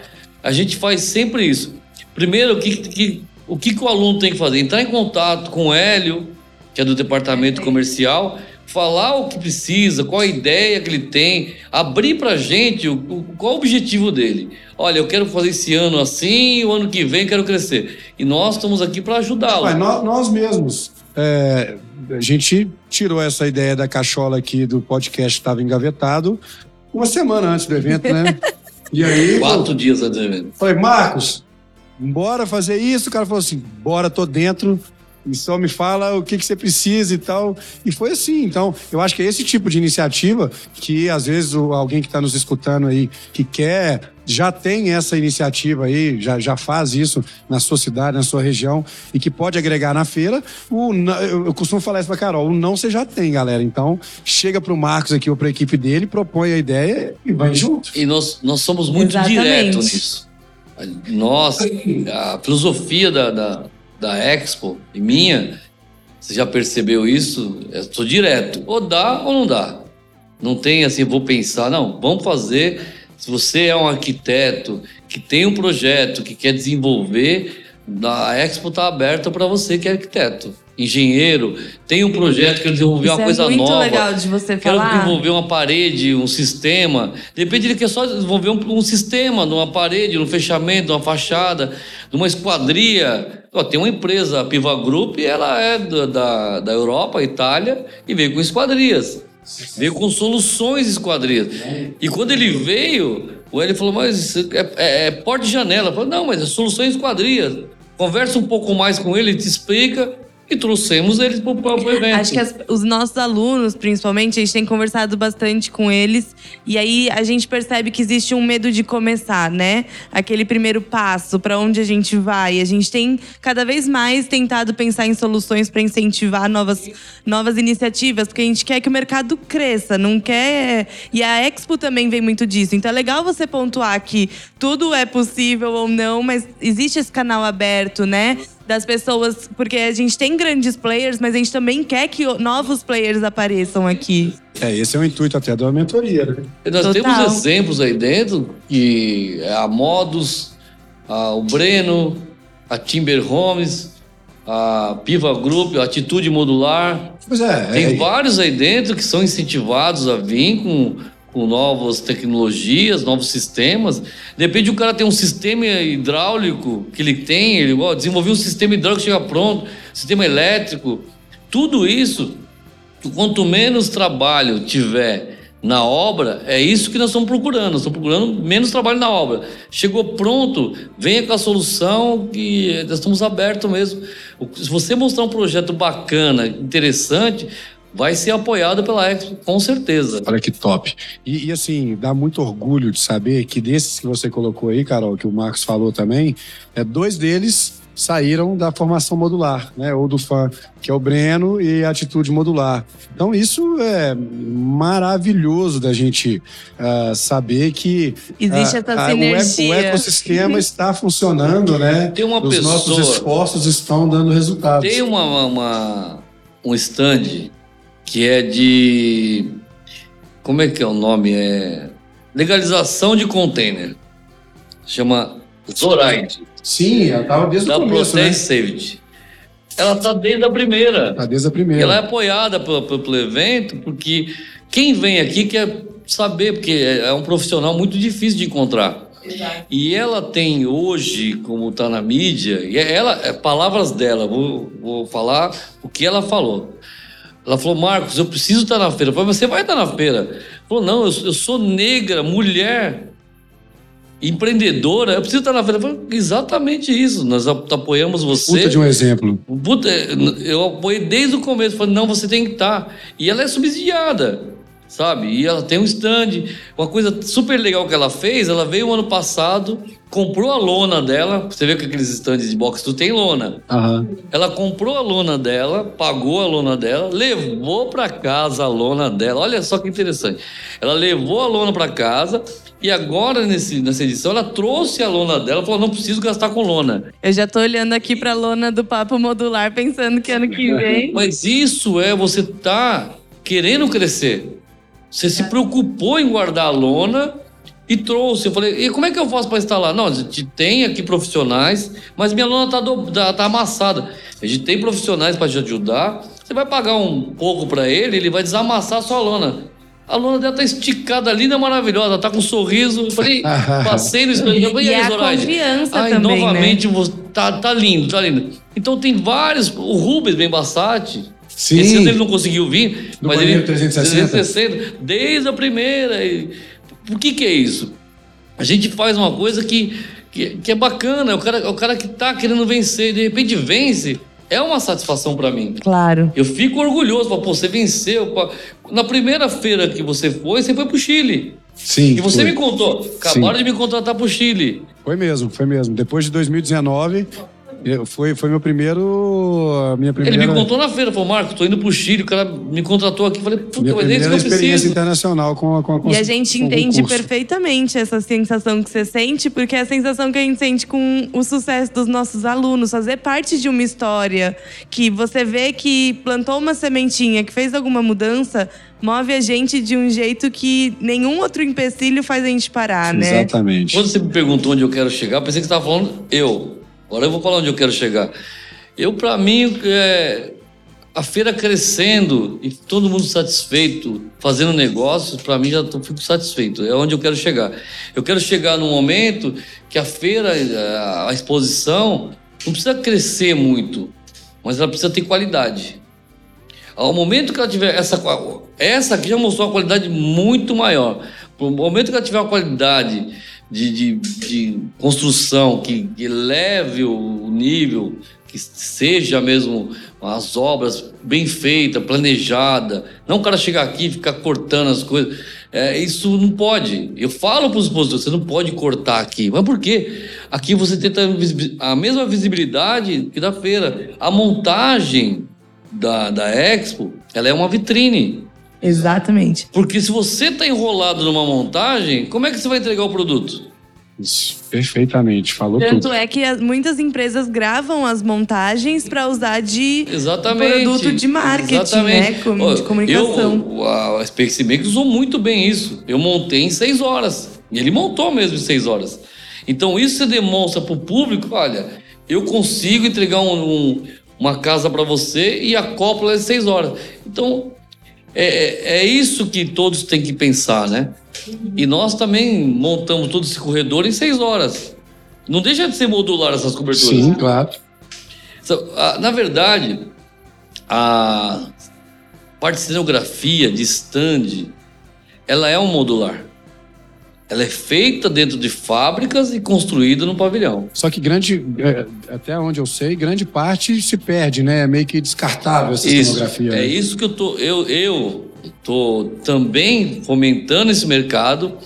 A gente faz sempre isso. Primeiro, o que, que- o que, que o aluno tem que fazer? Entrar em contato com o Hélio, que é do departamento comercial, falar o que precisa, qual a ideia que ele tem, abrir para a gente o, o, qual o objetivo dele. Olha, eu quero fazer esse ano assim, o ano que vem quero crescer. E nós estamos aqui para ajudá-lo. Nós, nós mesmos. É, a gente tirou essa ideia da cachola aqui do podcast que estava engavetado uma semana antes do evento, né? E aí. Quatro dias antes do evento. Falei, Marcos, bora fazer isso. O cara falou assim: bora, tô dentro. E só me fala o que, que você precisa e tal. E foi assim. Então, eu acho que é esse tipo de iniciativa que, às vezes, o, alguém que está nos escutando aí, que quer, já tem essa iniciativa aí, já, já faz isso na sua cidade, na sua região, e que pode agregar na feira. O, eu costumo falar isso pra Carol: o não você já tem, galera. Então, chega pro Marcos aqui ou pra equipe dele, propõe a ideia e vai junto. E nós, nós somos muito Exatamente. diretos nisso. Nós, a filosofia da, da da Expo e minha, você já percebeu isso? Eu sou direto. Ou dá ou não dá. Não tem assim, vou pensar, não, vamos fazer. Se você é um arquiteto que tem um projeto que quer desenvolver, a Expo está aberta para você que é arquiteto engenheiro, tem um projeto, quer desenvolver Isso uma é coisa muito nova. legal de você quero falar. desenvolver uma parede, um sistema. De repente ele quer só desenvolver um, um sistema numa parede, num fechamento, numa fachada, numa esquadria. Ó, tem uma empresa, a Piva Group, ela é da, da, da Europa, Itália, e veio com esquadrias. Veio com soluções esquadrias. E quando ele veio, o Eli falou, mas é, é, é porta de janela. Eu falei, não, mas é soluções esquadrias. Conversa um pouco mais com ele, te explica e trouxemos eles para o evento. Acho que as, os nossos alunos, principalmente, a gente tem conversado bastante com eles e aí a gente percebe que existe um medo de começar, né? Aquele primeiro passo, para onde a gente vai. A gente tem cada vez mais tentado pensar em soluções para incentivar novas, novas iniciativas, porque a gente quer que o mercado cresça, não quer. E a Expo também vem muito disso. Então é legal você pontuar que tudo é possível ou não, mas existe esse canal aberto, né? Das pessoas, porque a gente tem grandes players, mas a gente também quer que novos players apareçam aqui. É, esse é o intuito até da mentoria, né? nós Total. temos exemplos aí dentro, que é a Modus, a, o Breno, a Timber Homes, a Piva Group, a Atitude Modular. Pois é. Tem é, vários aí dentro que são incentivados a vir com com novas tecnologias, novos sistemas. Depende o cara tem um sistema hidráulico que ele tem, ele ó, desenvolveu um sistema hidráulico chega pronto, sistema elétrico. Tudo isso, quanto menos trabalho tiver na obra, é isso que nós estamos procurando. Nós estamos procurando menos trabalho na obra. Chegou pronto, venha com a solução que nós estamos abertos mesmo. Se você mostrar um projeto bacana, interessante, vai ser apoiado pela Expo, com certeza. Olha que top. E, e, assim, dá muito orgulho de saber que desses que você colocou aí, Carol, que o Marcos falou também, é, dois deles saíram da formação modular, né? Ou do fã, que é o Breno, e a Atitude Modular. Então, isso é maravilhoso da gente uh, saber que existe uh, essa sinergia. O, ecossistema está funcionando, né? Tem uma Os pessoa... nossos esforços estão dando resultados. Tem uma, uma um stand que é de. Como é que é o nome? É. Legalização de container. Chama Zoraide. Sim, ela estava desde da o começo, né? Safety. Ela está desde a primeira. Está desde a primeira. Ela é apoiada pelo, pelo evento, porque quem vem aqui quer saber, porque é, é um profissional muito difícil de encontrar. Exato. E ela tem hoje, como está na mídia, e é ela, é palavras dela, vou, vou falar o que ela falou. Ela falou, Marcos, eu preciso estar na feira. Eu falei, você vai estar na feira. Ela falou, não, eu, eu sou negra, mulher, empreendedora, eu preciso estar na feira. Eu falei, exatamente isso, nós apoiamos você. Puta de um exemplo. Puta, eu apoiei desde o começo. Falei, não, você tem que estar. E ela é subsidiada sabe? E ela tem um stand. Uma coisa super legal que ela fez, ela veio ano passado, comprou a lona dela. Você vê que aqueles stands de boxe tu tem lona. Uhum. Ela comprou a lona dela, pagou a lona dela, levou para casa a lona dela. Olha só que interessante. Ela levou a lona para casa e agora nesse, nessa edição ela trouxe a lona dela, falou não preciso gastar com lona. Eu já tô olhando aqui para a lona do papo modular pensando que ano que vem. Mas isso é você tá querendo crescer. Você se preocupou em guardar a lona e trouxe. Eu falei, e como é que eu faço para instalar? Não, a gente tem aqui profissionais, mas minha lona está tá amassada. A gente tem profissionais para te ajudar. Você vai pagar um pouco para ele, ele vai desamassar a sua lona. A lona dela tá esticada, linda, maravilhosa, tá com um sorriso. Eu falei, passei no espelho. E e é a Zoraide? confiança Aí, também, né? novamente, você- tá, tá lindo, tá lindo. Então tem vários. O Rubens Ben Bassati. Sim. Esse ano ele não conseguiu vir, Do mas ele 360. 360, desde a primeira. E- Por que que é isso? A gente faz uma coisa que, que, que é bacana, é o cara, o cara que tá querendo vencer, e de repente vence, é uma satisfação para mim. Claro. Eu fico orgulhoso, pô, você venceu. pô. Na primeira feira que você foi, você foi pro Chile. Sim. E você foi. me contou, acabaram de me contratar pro Chile. Foi mesmo, foi mesmo. Depois de 2019, eu- foi, foi meu primeiro. Minha primeira. Ele me contou na feira, falou, Marco, tô indo pro Chile, o cara me contratou aqui. Falei, puta, Minha mas é isso que eu experiência preciso. internacional com a, com a E a gente com entende perfeitamente essa sensação que você sente, porque é a sensação que a gente sente com o sucesso dos nossos alunos. Fazer parte de uma história que você vê que plantou uma sementinha, que fez alguma mudança, move a gente de um jeito que nenhum outro empecilho faz a gente parar, né? Exatamente. Quando você me perguntou onde eu quero chegar, eu pensei que você estava falando eu. Agora eu vou falar onde eu quero chegar. Eu, para mim, é, a feira crescendo e todo mundo satisfeito, fazendo negócios, para mim já tô, fico satisfeito. É onde eu quero chegar. Eu quero chegar num momento que a feira, a, a exposição, não precisa crescer muito, mas ela precisa ter qualidade. Ao momento que ela tiver essa essa aqui já mostrou uma qualidade muito maior. No momento que ela tiver uma qualidade de, de, de construção que, que eleve o nível, que seja mesmo as obras bem feitas, planejada, não o cara chegar aqui e ficar cortando as coisas. É, isso não pode. Eu falo para os expositores, você não pode cortar aqui. Mas por quê? Aqui você tem a mesma visibilidade que da feira. A montagem da, da Expo, ela é uma vitrine. Exatamente. Porque se você está enrolado numa montagem, como é que você vai entregar o produto? Isso, perfeitamente, falou Tanto tudo. é que as- muitas empresas gravam as montagens para usar de Exatamente. produto de marketing, Exatamente. né? Com- Ó, de comunicação. Eu, a Space Maker usou muito bem isso. Eu montei em seis horas. E ele montou mesmo em seis horas. Então isso você demonstra para o público, olha, eu consigo entregar um- um- uma casa para você e a cópula é seis horas. Então é, é- é isso que todos têm que pensar, né? E nós também montamos todo esse corredor em seis horas. Não deixa de ser modular essas coberturas. Sim, claro. A- Na verdade, a parte de cenografia, de stand, ela é um modular. Ela é feita dentro de fábricas e construída no pavilhão. Só que grande, é, até onde eu sei, grande parte se perde, né? É meio que descartável essa Isso, cenografia. é né? isso que eu tô, eu, eu tô também fomentando esse mercado.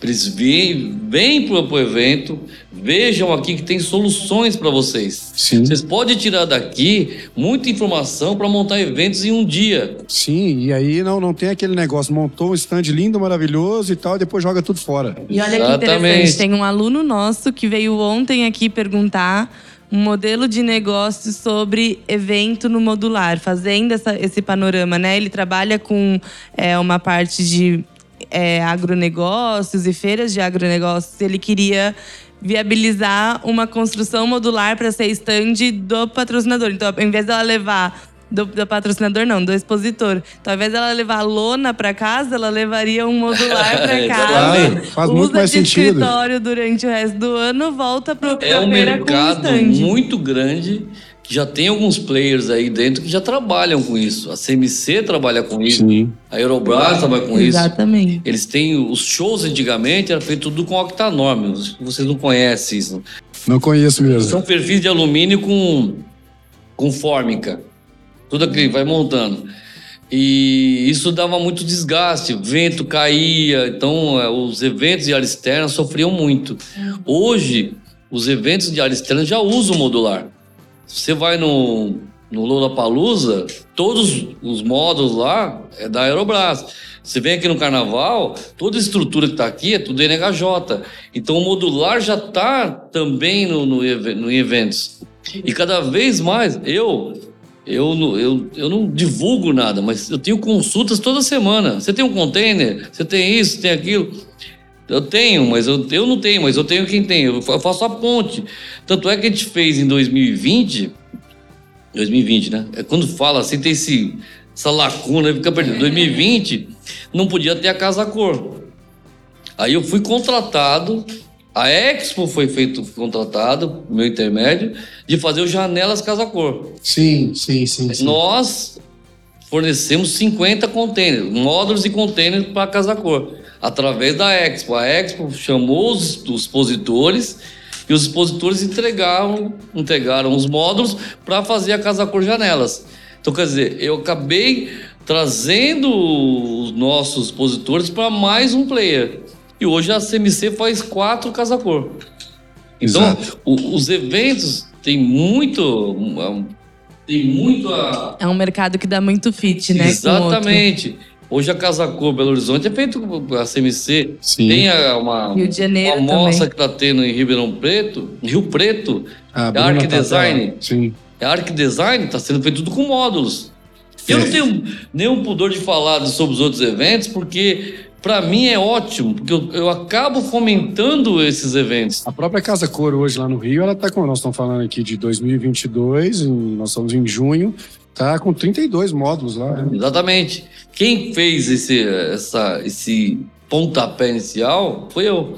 Para Eles virem, vêm para o evento, vejam aqui que tem soluções para vocês. Sim, Vocês podem tirar daqui muita informação para montar eventos em um dia. sim. E aí não, não tem aquele negócio, montou um stand lindo, maravilhoso e tal, e depois joga tudo fora. E olha que Exatamente. interessante, tem um aluno nosso que veio ontem aqui perguntar um modelo de negócio sobre evento no modular, fazendo essa- esse panorama, né? Ele trabalha com é, uma parte de é, agronegócios e feiras de agronegócios. Ele queria viabilizar uma construção modular para ser stand do patrocinador. Então, ao invés dela levar do, do patrocinador, não, do expositor. Então, ao invés dela levar a lona para casa, ela levaria um modular para casa. Claro, faz muito usa mais de sentido. escritório durante o resto do ano, volta para É um mercado com stand. muito grande já tem alguns players aí dentro que já trabalham com isso. A CMC trabalha com isso, Sim. a Aerobras trabalha com isso. Exatamente. Eles têm os shows antigamente era feito tudo com octanorme. Vocês não conhecem isso. Não conheço mesmo. São perfis de alumínio com com fórmica. Tudo aquilo vai montando. E isso dava muito desgaste, vento caía, então eh, os eventos de área externa sofriam muito. Hoje, os eventos de área externa já usam modular. Você vai no, no Lollapalooza, todos os módulos lá é da Aerobras. Você vem aqui no Carnaval, toda a estrutura que está aqui é tudo NHJ. Então o modular já está também no, no, no eventos. E cada vez mais, eu, eu, eu, eu não divulgo nada, mas eu tenho consultas toda semana. Você tem um container? Você tem isso, tem aquilo? Eu tenho, mas eu, eu não tenho, mas eu tenho quem tem. Eu fa- eu faço a ponte. Tanto é que a gente fez em 2020 2020, né? É quando fala assim, tem esse, essa lacuna, fica perdido. 2020 não podia ter a Casa Cor. Aí eu fui contratado, a Expo foi feito contratado, meu intermédio, de fazer o Janelas Casa Cor. Sim, sim, sim. sim. Nós fornecemos 50 containers, módulos e containers para a Casa Cor, através da Expo. A Expo chamou os, os expositores e os expositores entregaram, entregaram os módulos para fazer a Casa Cor Janelas. Então, quer dizer, eu acabei trazendo os nossos expositores para mais um player. E hoje a CMC faz quatro Casa Cor. Então, o, os eventos têm muito. Tem muito a. É um mercado que dá muito fit, né? Exatamente. Hoje a Casa Cor Belo Horizonte é feito a CMC. Sim. Tem a, uma, Rio de Janeiro uma mostra também. que está tendo em Ribeirão Preto, Rio Preto, A é Arc Design. Sim. É Arc Design, está sendo feito tudo com módulos. Eu É. não tenho nenhum pudor de falar sobre os outros eventos, porque para mim é ótimo, porque eu, eu acabo fomentando esses eventos. A própria Casa Cor hoje lá no Rio, ela tá com, nós estamos falando aqui de 2022, em- nós estamos em junho, tá com 32 módulos lá. né? Exatamente. Quem fez esse, essa, esse pontapé inicial foi eu,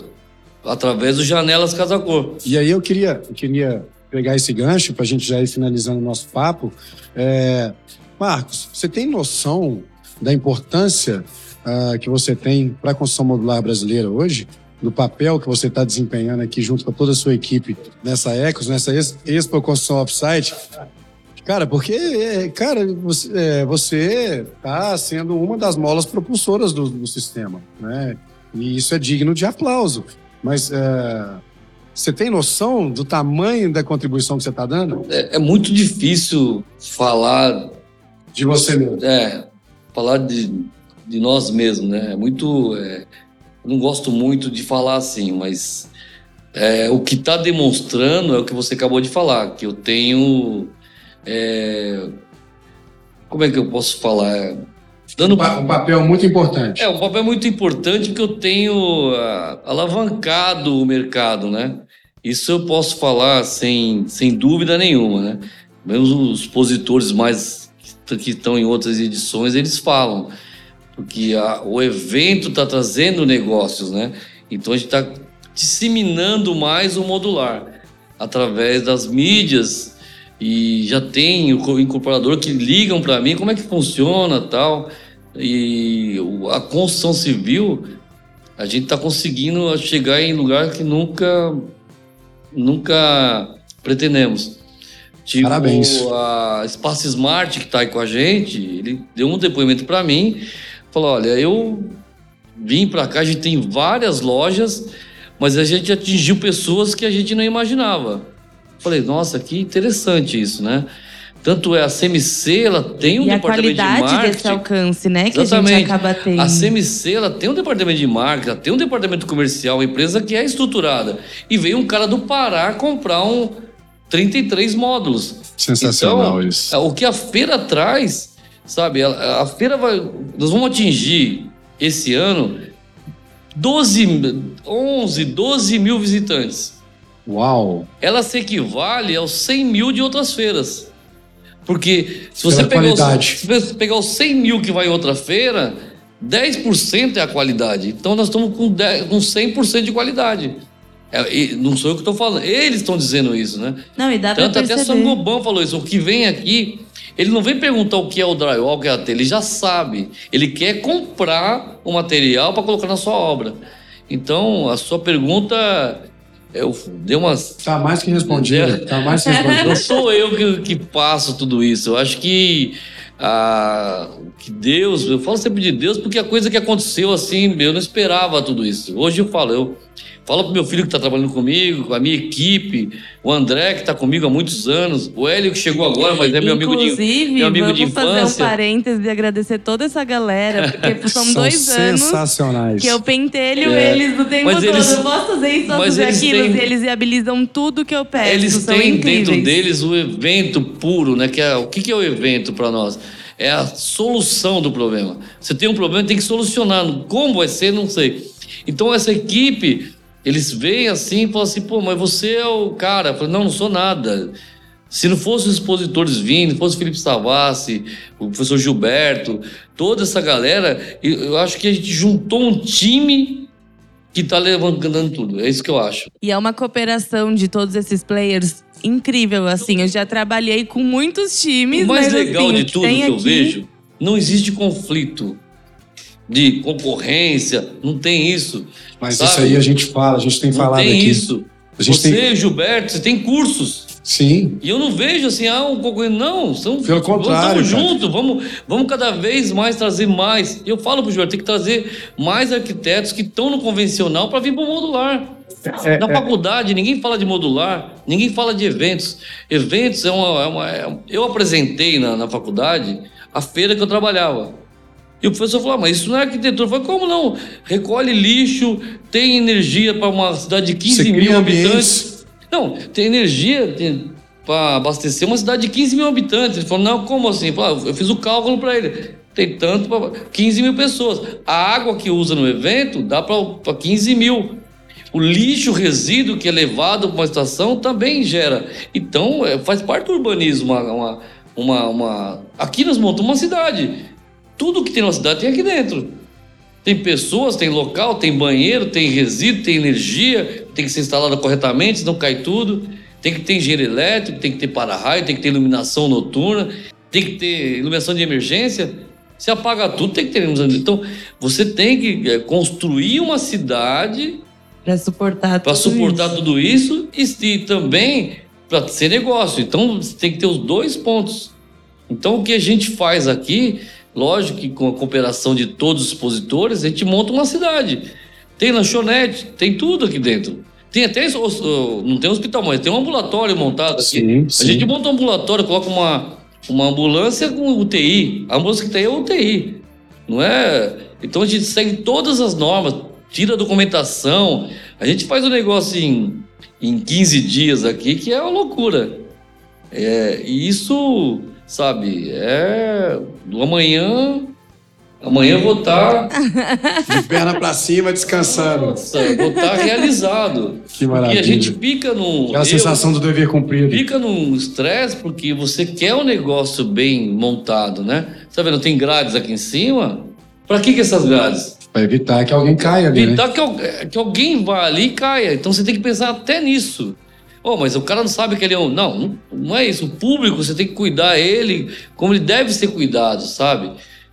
através do Janelas Casa Cor. E aí eu queria, eu queria pegar esse gancho para a gente já ir finalizando o nosso papo. É, Marcos, você tem noção da importância ah, que você tem para a construção modular brasileira hoje? Do papel que você está desempenhando aqui junto com toda a sua equipe nessa Ecos, nessa Ex- Expo Construção Offsite? Cara, porque, é, cara, você, é, você tá sendo uma das molas propulsoras do, do sistema, né? E isso é digno de aplauso. Mas é, você tem noção do tamanho da contribuição que você está dando? É, é muito difícil falar De você mesmo. É, falar de, de nós mesmos, né? É muito. é, eu não gosto muito de falar assim, mas é, o que está demonstrando é o que você acabou de falar, que eu tenho. É, como é que eu posso falar? Dando Um pa- papel muito importante. é, um papel muito importante porque eu tenho ah, alavancado o mercado, né? Isso eu posso falar sem, sem dúvida nenhuma, né? Mesmo os expositores mais que estão em outras edições, eles falam. Porque a- o evento está trazendo negócios, né? Então a gente está disseminando mais o modular através das mídias e já tem o co- incorporador que ligam para mim como é que funciona tal? E a construção civil a gente está conseguindo chegar em lugar que nunca nunca pretendemos. Tipo Parabéns. a Espaço Smart que está aí com a gente ele deu um depoimento para mim falou olha eu vim para cá a gente tem várias lojas mas a gente atingiu pessoas que a gente não imaginava Falei, nossa, que interessante isso, né? Tanto é a CMC, ela tem um e a departamento de qualidade marketing. desse alcance, né? Que a Exatamente. gente acaba tendo. A CMC, ela tem um departamento de marketing, ela tem um departamento comercial, uma empresa que é estruturada. E veio um cara do Pará comprar um 33 módulos. Sensacional Então, isso. é, O que a feira traz, sabe? A, a feira vai. Nós vamos atingir esse ano 12, 11, 12 mil visitantes Uau! ela se equivale aos 100 mil de outras feiras. Porque se você pegar os, se você pegar os 100 mil que vai em outra feira, 10% é a qualidade. Então nós estamos com, 10, com 100% de qualidade. É, não sou eu que estou falando, eles estão dizendo isso, né? Não, e dá Tanto pra até. Sangoban falou isso. O que vem aqui, ele não vem perguntar o que é o drywall, o que é a telha, ele já sabe. Ele quer comprar o material para colocar na sua obra. Então, a sua pergunta, eu dei umas Tá mais que respondido. Tá mais que respondido. não sou eu que, que passo tudo isso. Eu acho que, ah, que Deus, eu falo sempre de Deus porque a coisa que aconteceu assim, eu não esperava tudo isso. Hoje eu falo, eu falo pro meu filho que está trabalhando comigo, com a minha equipe, o André que está comigo há muitos anos, o Hélio que chegou agora, mas é meu amigo de Inclusive, meu amigo vamos de fazer um infância. parênteses e agradecer toda essa galera, porque são, São dois anos sensacionais. que eu pentelho É. eles o tempo Mas todo. eles- eu posso fazer isso, posso mas fazer eles aquilo, têm- e eles viabilizam tudo que eu peço. Eles são têm incríveis. dentro deles o evento puro, né? Que é, o que, que é o evento para nós? É a solução do problema. Você tem um problema, tem que solucionar. Como vai ser, não sei. Então essa equipe, eles veem assim e falam assim, pô, mas você é o cara. Eu falo, não, não sou nada. Se não fosse os expositores vindo, fosse o Felipe Savassi, o professor Gilberto, toda essa galera, eu, acho que a gente juntou um time que tá levantando tudo. É isso que eu acho. E é uma cooperação de todos esses players incrível, assim. Eu já trabalhei com muitos times. O mais mas, legal assim, de que tudo que tem eu aqui- vejo, não existe conflito de concorrência, não tem isso. Mas Sabe? isso aí a gente fala, a gente tem Não falado tem aqui. isso. A gente Você, tem. Gilberto, você tem cursos. Sim, E eu não vejo assim, ah, um concorrente. Não, são, Pelo contrário, Vamos cara. junto, vamos, vamos cada vez mais trazer mais. E eu falo pro Gilberto, tem que trazer mais arquitetos que estão no convencional para vir pro modular. É, Na é. faculdade, ninguém fala de modular, ninguém fala de eventos. Eventos é uma. é uma- é- eu apresentei na, na faculdade a feira que eu trabalhava. E o professor falou: ah, mas isso não é arquitetura. Eu falei: como não? Recolhe lixo, tem energia para uma cidade de 15 Você mil habitantes. Não, tem energia para abastecer uma cidade de 15 mil habitantes. Ele falou: não, como assim? Eu, falei, "Ah, eu fiz o cálculo para ele. Tem tanto para 15 mil pessoas. A água que usa no evento dá para 15 mil. O lixo, o resíduo que é levado para uma estação também gera. Então, é, faz parte do urbanismo. Uma, uma, uma, uma- Aqui nós montamos uma cidade. Tudo que tem na cidade tem aqui dentro. Tem pessoas, tem local, tem banheiro, tem resíduo, tem energia, tem que ser instalada corretamente, senão cai tudo. Tem que ter engenheiro elétrico, tem que ter para-raio, tem que ter iluminação noturna, tem que ter iluminação de emergência. Se apaga tudo, tem que ter iluminação. Então, você tem que eh, construir uma cidade Pra suportar para tudo suportar isso. tudo isso e, e também para ser negócio. Então você tem que ter os dois pontos. Então o que a gente faz aqui, lógico que com a cooperação de todos os expositores, a gente monta uma cidade. Tem lanchonete, tem tudo aqui dentro. Tem até não tem hospital, mas tem um ambulatório montado aqui. Sim, A sim. gente monta um ambulatório, coloca uma, uma ambulância com UTI. A ambulância que tem é UTI. Não é? Então a gente segue todas as normas, tira a documentação. A gente faz o negócio em, em 15 dias aqui, que é uma loucura. É, e isso, sabe, é do amanhã. Amanhã vou estar De perna pra cima, descansando. vou estar realizado. Que E maravilha. a gente fica num. Aquela eu- sensação do dever cumprido. fica num estresse porque você quer um negócio bem montado, né? Tá vendo? Tem grades aqui em cima. Pra que, que essas grades? Pra evitar que alguém caia ali, né? Evitar que, al- que alguém vá ali e caia. Então você tem que pensar até nisso. Oh, mas o cara não sabe que ele é um. Não, não, é isso. O público, você tem que cuidar ele como ele deve ser cuidado, sabe?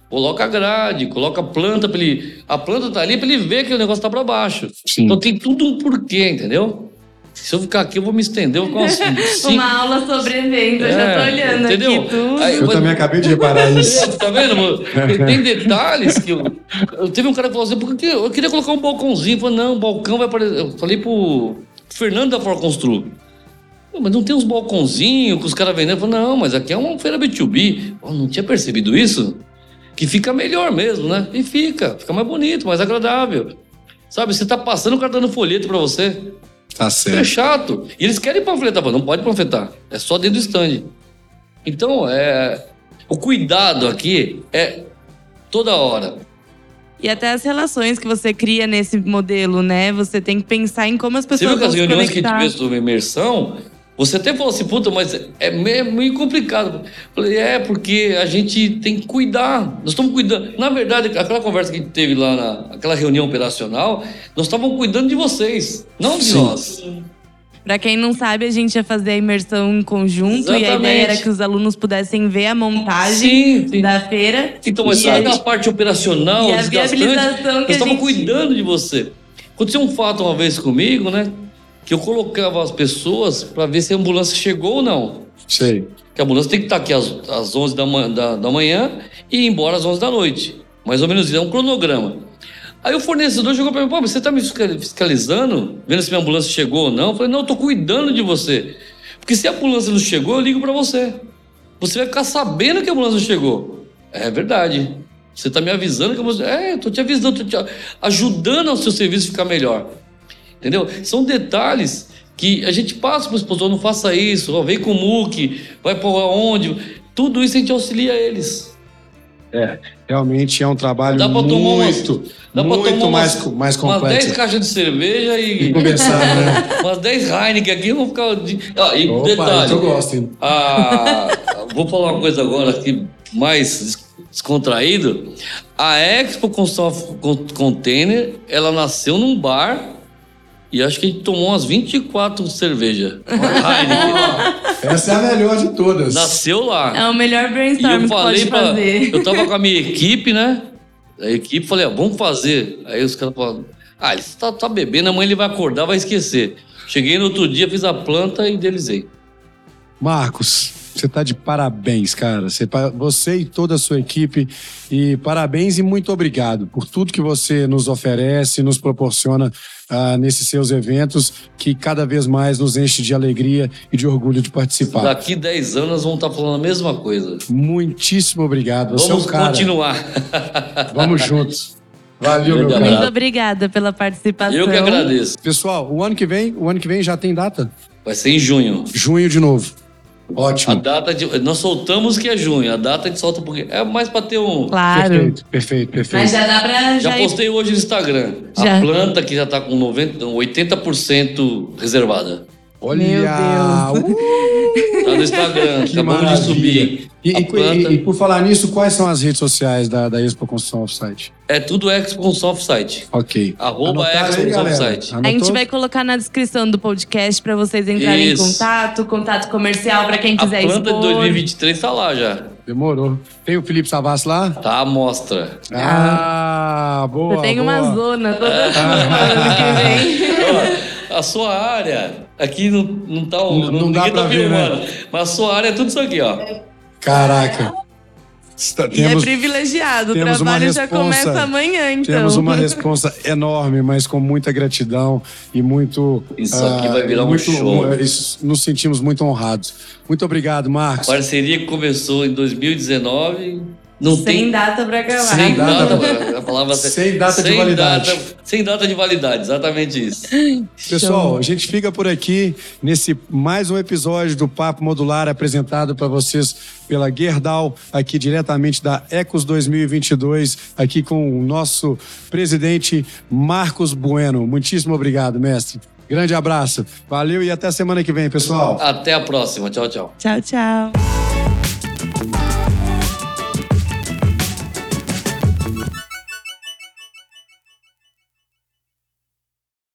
Coloca a grade, coloca a planta pra ele. A planta tá ali pra ele ver que o negócio tá pra baixo. Sim. Então tem tudo um porquê, entendeu? Se eu ficar aqui, eu vou me estender, eu uns cinco, Uma aula sobre evento, eu já É, tô olhando entendeu? aqui tudo. Aí- Eu também acabei de reparar isso. É, tá vendo? mano? Tem- Tem detalhes que eu, eu. Teve um cara que falou assim, porque eu queria colocar um balcãozinho. Eu falei, não, o balcão vai aparecer. Eu falei pro Fernando da For Constru. "Pô, Mas não tem uns balcãozinhos que os caras vendendo? Falei, não, mas aqui é uma feira B2B. Eu não tinha percebido isso? Que fica melhor mesmo, né? E fica, fica mais bonito, mais agradável. Sabe, você tá passando, o cara dando folheto pra você. Tá É certo. chato. E eles querem panfletar, mas não pode panfletar. É só dentro do stand. Então, é, o cuidado aqui é toda hora. E até as relações que você cria nesse modelo, né? Você tem que pensar em como as Você pessoas viu que as reuniões que a gente fez sobre imersão, você até falou assim, puta, mas é meio, meio complicado. Eu Falei, é, porque a gente tem que cuidar. Nós estamos cuidando. Na verdade, aquela conversa que a gente teve lá, na, aquela reunião operacional, nós estávamos cuidando de vocês, não de Sim. nós. Pra quem não sabe, a gente ia fazer a imersão em conjunto e a Exatamente. ideia era que os alunos pudessem ver a montagem Sim, sim. da feira. Então, e sabe a parte operacional, e a desgastante? viabilização que Nós a estávamos gente- cuidando de você. Aconteceu um fato uma vez comigo, né? Que eu colocava as pessoas para ver se a ambulância chegou ou não. Sei. Que a ambulância tem que estar aqui às, às 11 da, da, da manhã e ir embora às 11 da noite. Mais ou menos isso, é um cronograma. Aí o fornecedor chegou para mim, pô, você está me fiscal- fiscalizando, vendo se minha ambulância chegou ou não? Eu falei, não, eu estou cuidando de você. Porque se a ambulância não chegou, eu ligo para você. Você vai ficar sabendo que a ambulância chegou. É verdade. Você está me avisando que a ambulância... É, eu estou te avisando, estou te ajudando ao seu serviço ficar melhor. Entendeu? São detalhes que a gente passa para o expositor, não faça isso, ó, vem com o MOOC, vai por onde. Tudo isso a gente auxilia eles. É, realmente é um trabalho Dá pra tomar umas- muito, Dá pra muito tomar mais, umas, mais umas 10 complexo. caixas de cerveja E e conversar, né? umas 10 Heineken aqui, eu vou ficar. de- Ah, e Opa, detalhe, eu gosto, a- vou falar uma coisa agora aqui mais des- descontraído. A Expo Container, ela nasceu num bar e acho que a gente tomou umas 24 cervejas. Essa é a melhor de todas. Nasceu lá. É o melhor E brainstorm eu que falei pode pra. fazer. Eu tava com a minha equipe, né? A equipe, falei, ó, vamos fazer. Aí os caras falaram, ah, ele tá, tá bebendo, amanhã ele vai acordar, vai esquecer. Cheguei no outro dia, fiz a planta e delizei. Marcos, você tá de parabéns, cara. Você, você e toda a sua equipe. E parabéns e muito obrigado por tudo que você nos oferece, nos proporciona ah, nesses seus eventos, que cada vez mais nos enche de alegria e de orgulho de participar. Daqui 10 anos nós vamos estar falando a mesma coisa. Muitíssimo obrigado. Você vamos é o cara. continuar. Vamos juntos. Valeu, meu cara. Muito obrigada pela participação. Eu que agradeço. Pessoal, o ano que vem, o ano que vem já tem data? Vai ser em junho. Junho de novo. A Ótimo. data de. Nós soltamos que é junho. A data a gente solta um pouquinho. É mais pra ter um. Claro. Perfeito, perfeito, perfeito. Mas já dá pra. Já ir- postei hoje no Instagram. Já. A planta que já tá com 90, 80% reservada. Olha! Meu Deus. Uh, Tá no Instagram. que Acabamos de subir. E, a e- planta. e- e por falar nisso, quais são as redes sociais da, da Expo Construção Offsite? É tudo Expo com Site. Ok. Arroba Anotaram Expo aí, com galera? Site. A gente vai colocar na descrição do podcast pra vocês entrarem Isso. em contato, contato comercial pra quem A quiser planta de expor. 2023 tá lá já. Demorou. Tem o Felipe Savassi lá? Tá à mostra. Ah, boa. Você tem boa. uma zona toda É. ano que vem. A sua área, aqui não, não tá o. Não- não dá ninguém pra tá ver, né? filmando. Mas a sua área é tudo isso aqui, ó. Caraca. Está- E é Temos, privilegiado. O temos trabalho já responsa. começa amanhã, então. temos uma responsa enorme, mas com muita gratidão e muito. Isso aqui ah, vai virar um muito, show. isso- nos sentimos muito honrados. Muito obrigado, Marcos. Parceria que começou em 2019. Não Sem tem. data pra acabar. Sem data- data, a palavra Sem data de sem validade. data- sem data de validade, exatamente isso. Pessoal, a gente fica por aqui nesse mais um episódio do Papo Modular apresentado para vocês pela Gerdau, aqui diretamente da Ecos 2022, aqui com o nosso presidente Marcos Bueno. Muitíssimo obrigado, mestre. Grande abraço. Valeu e até semana que vem, pessoal. Até a próxima. Tchau, tchau. Tchau, tchau.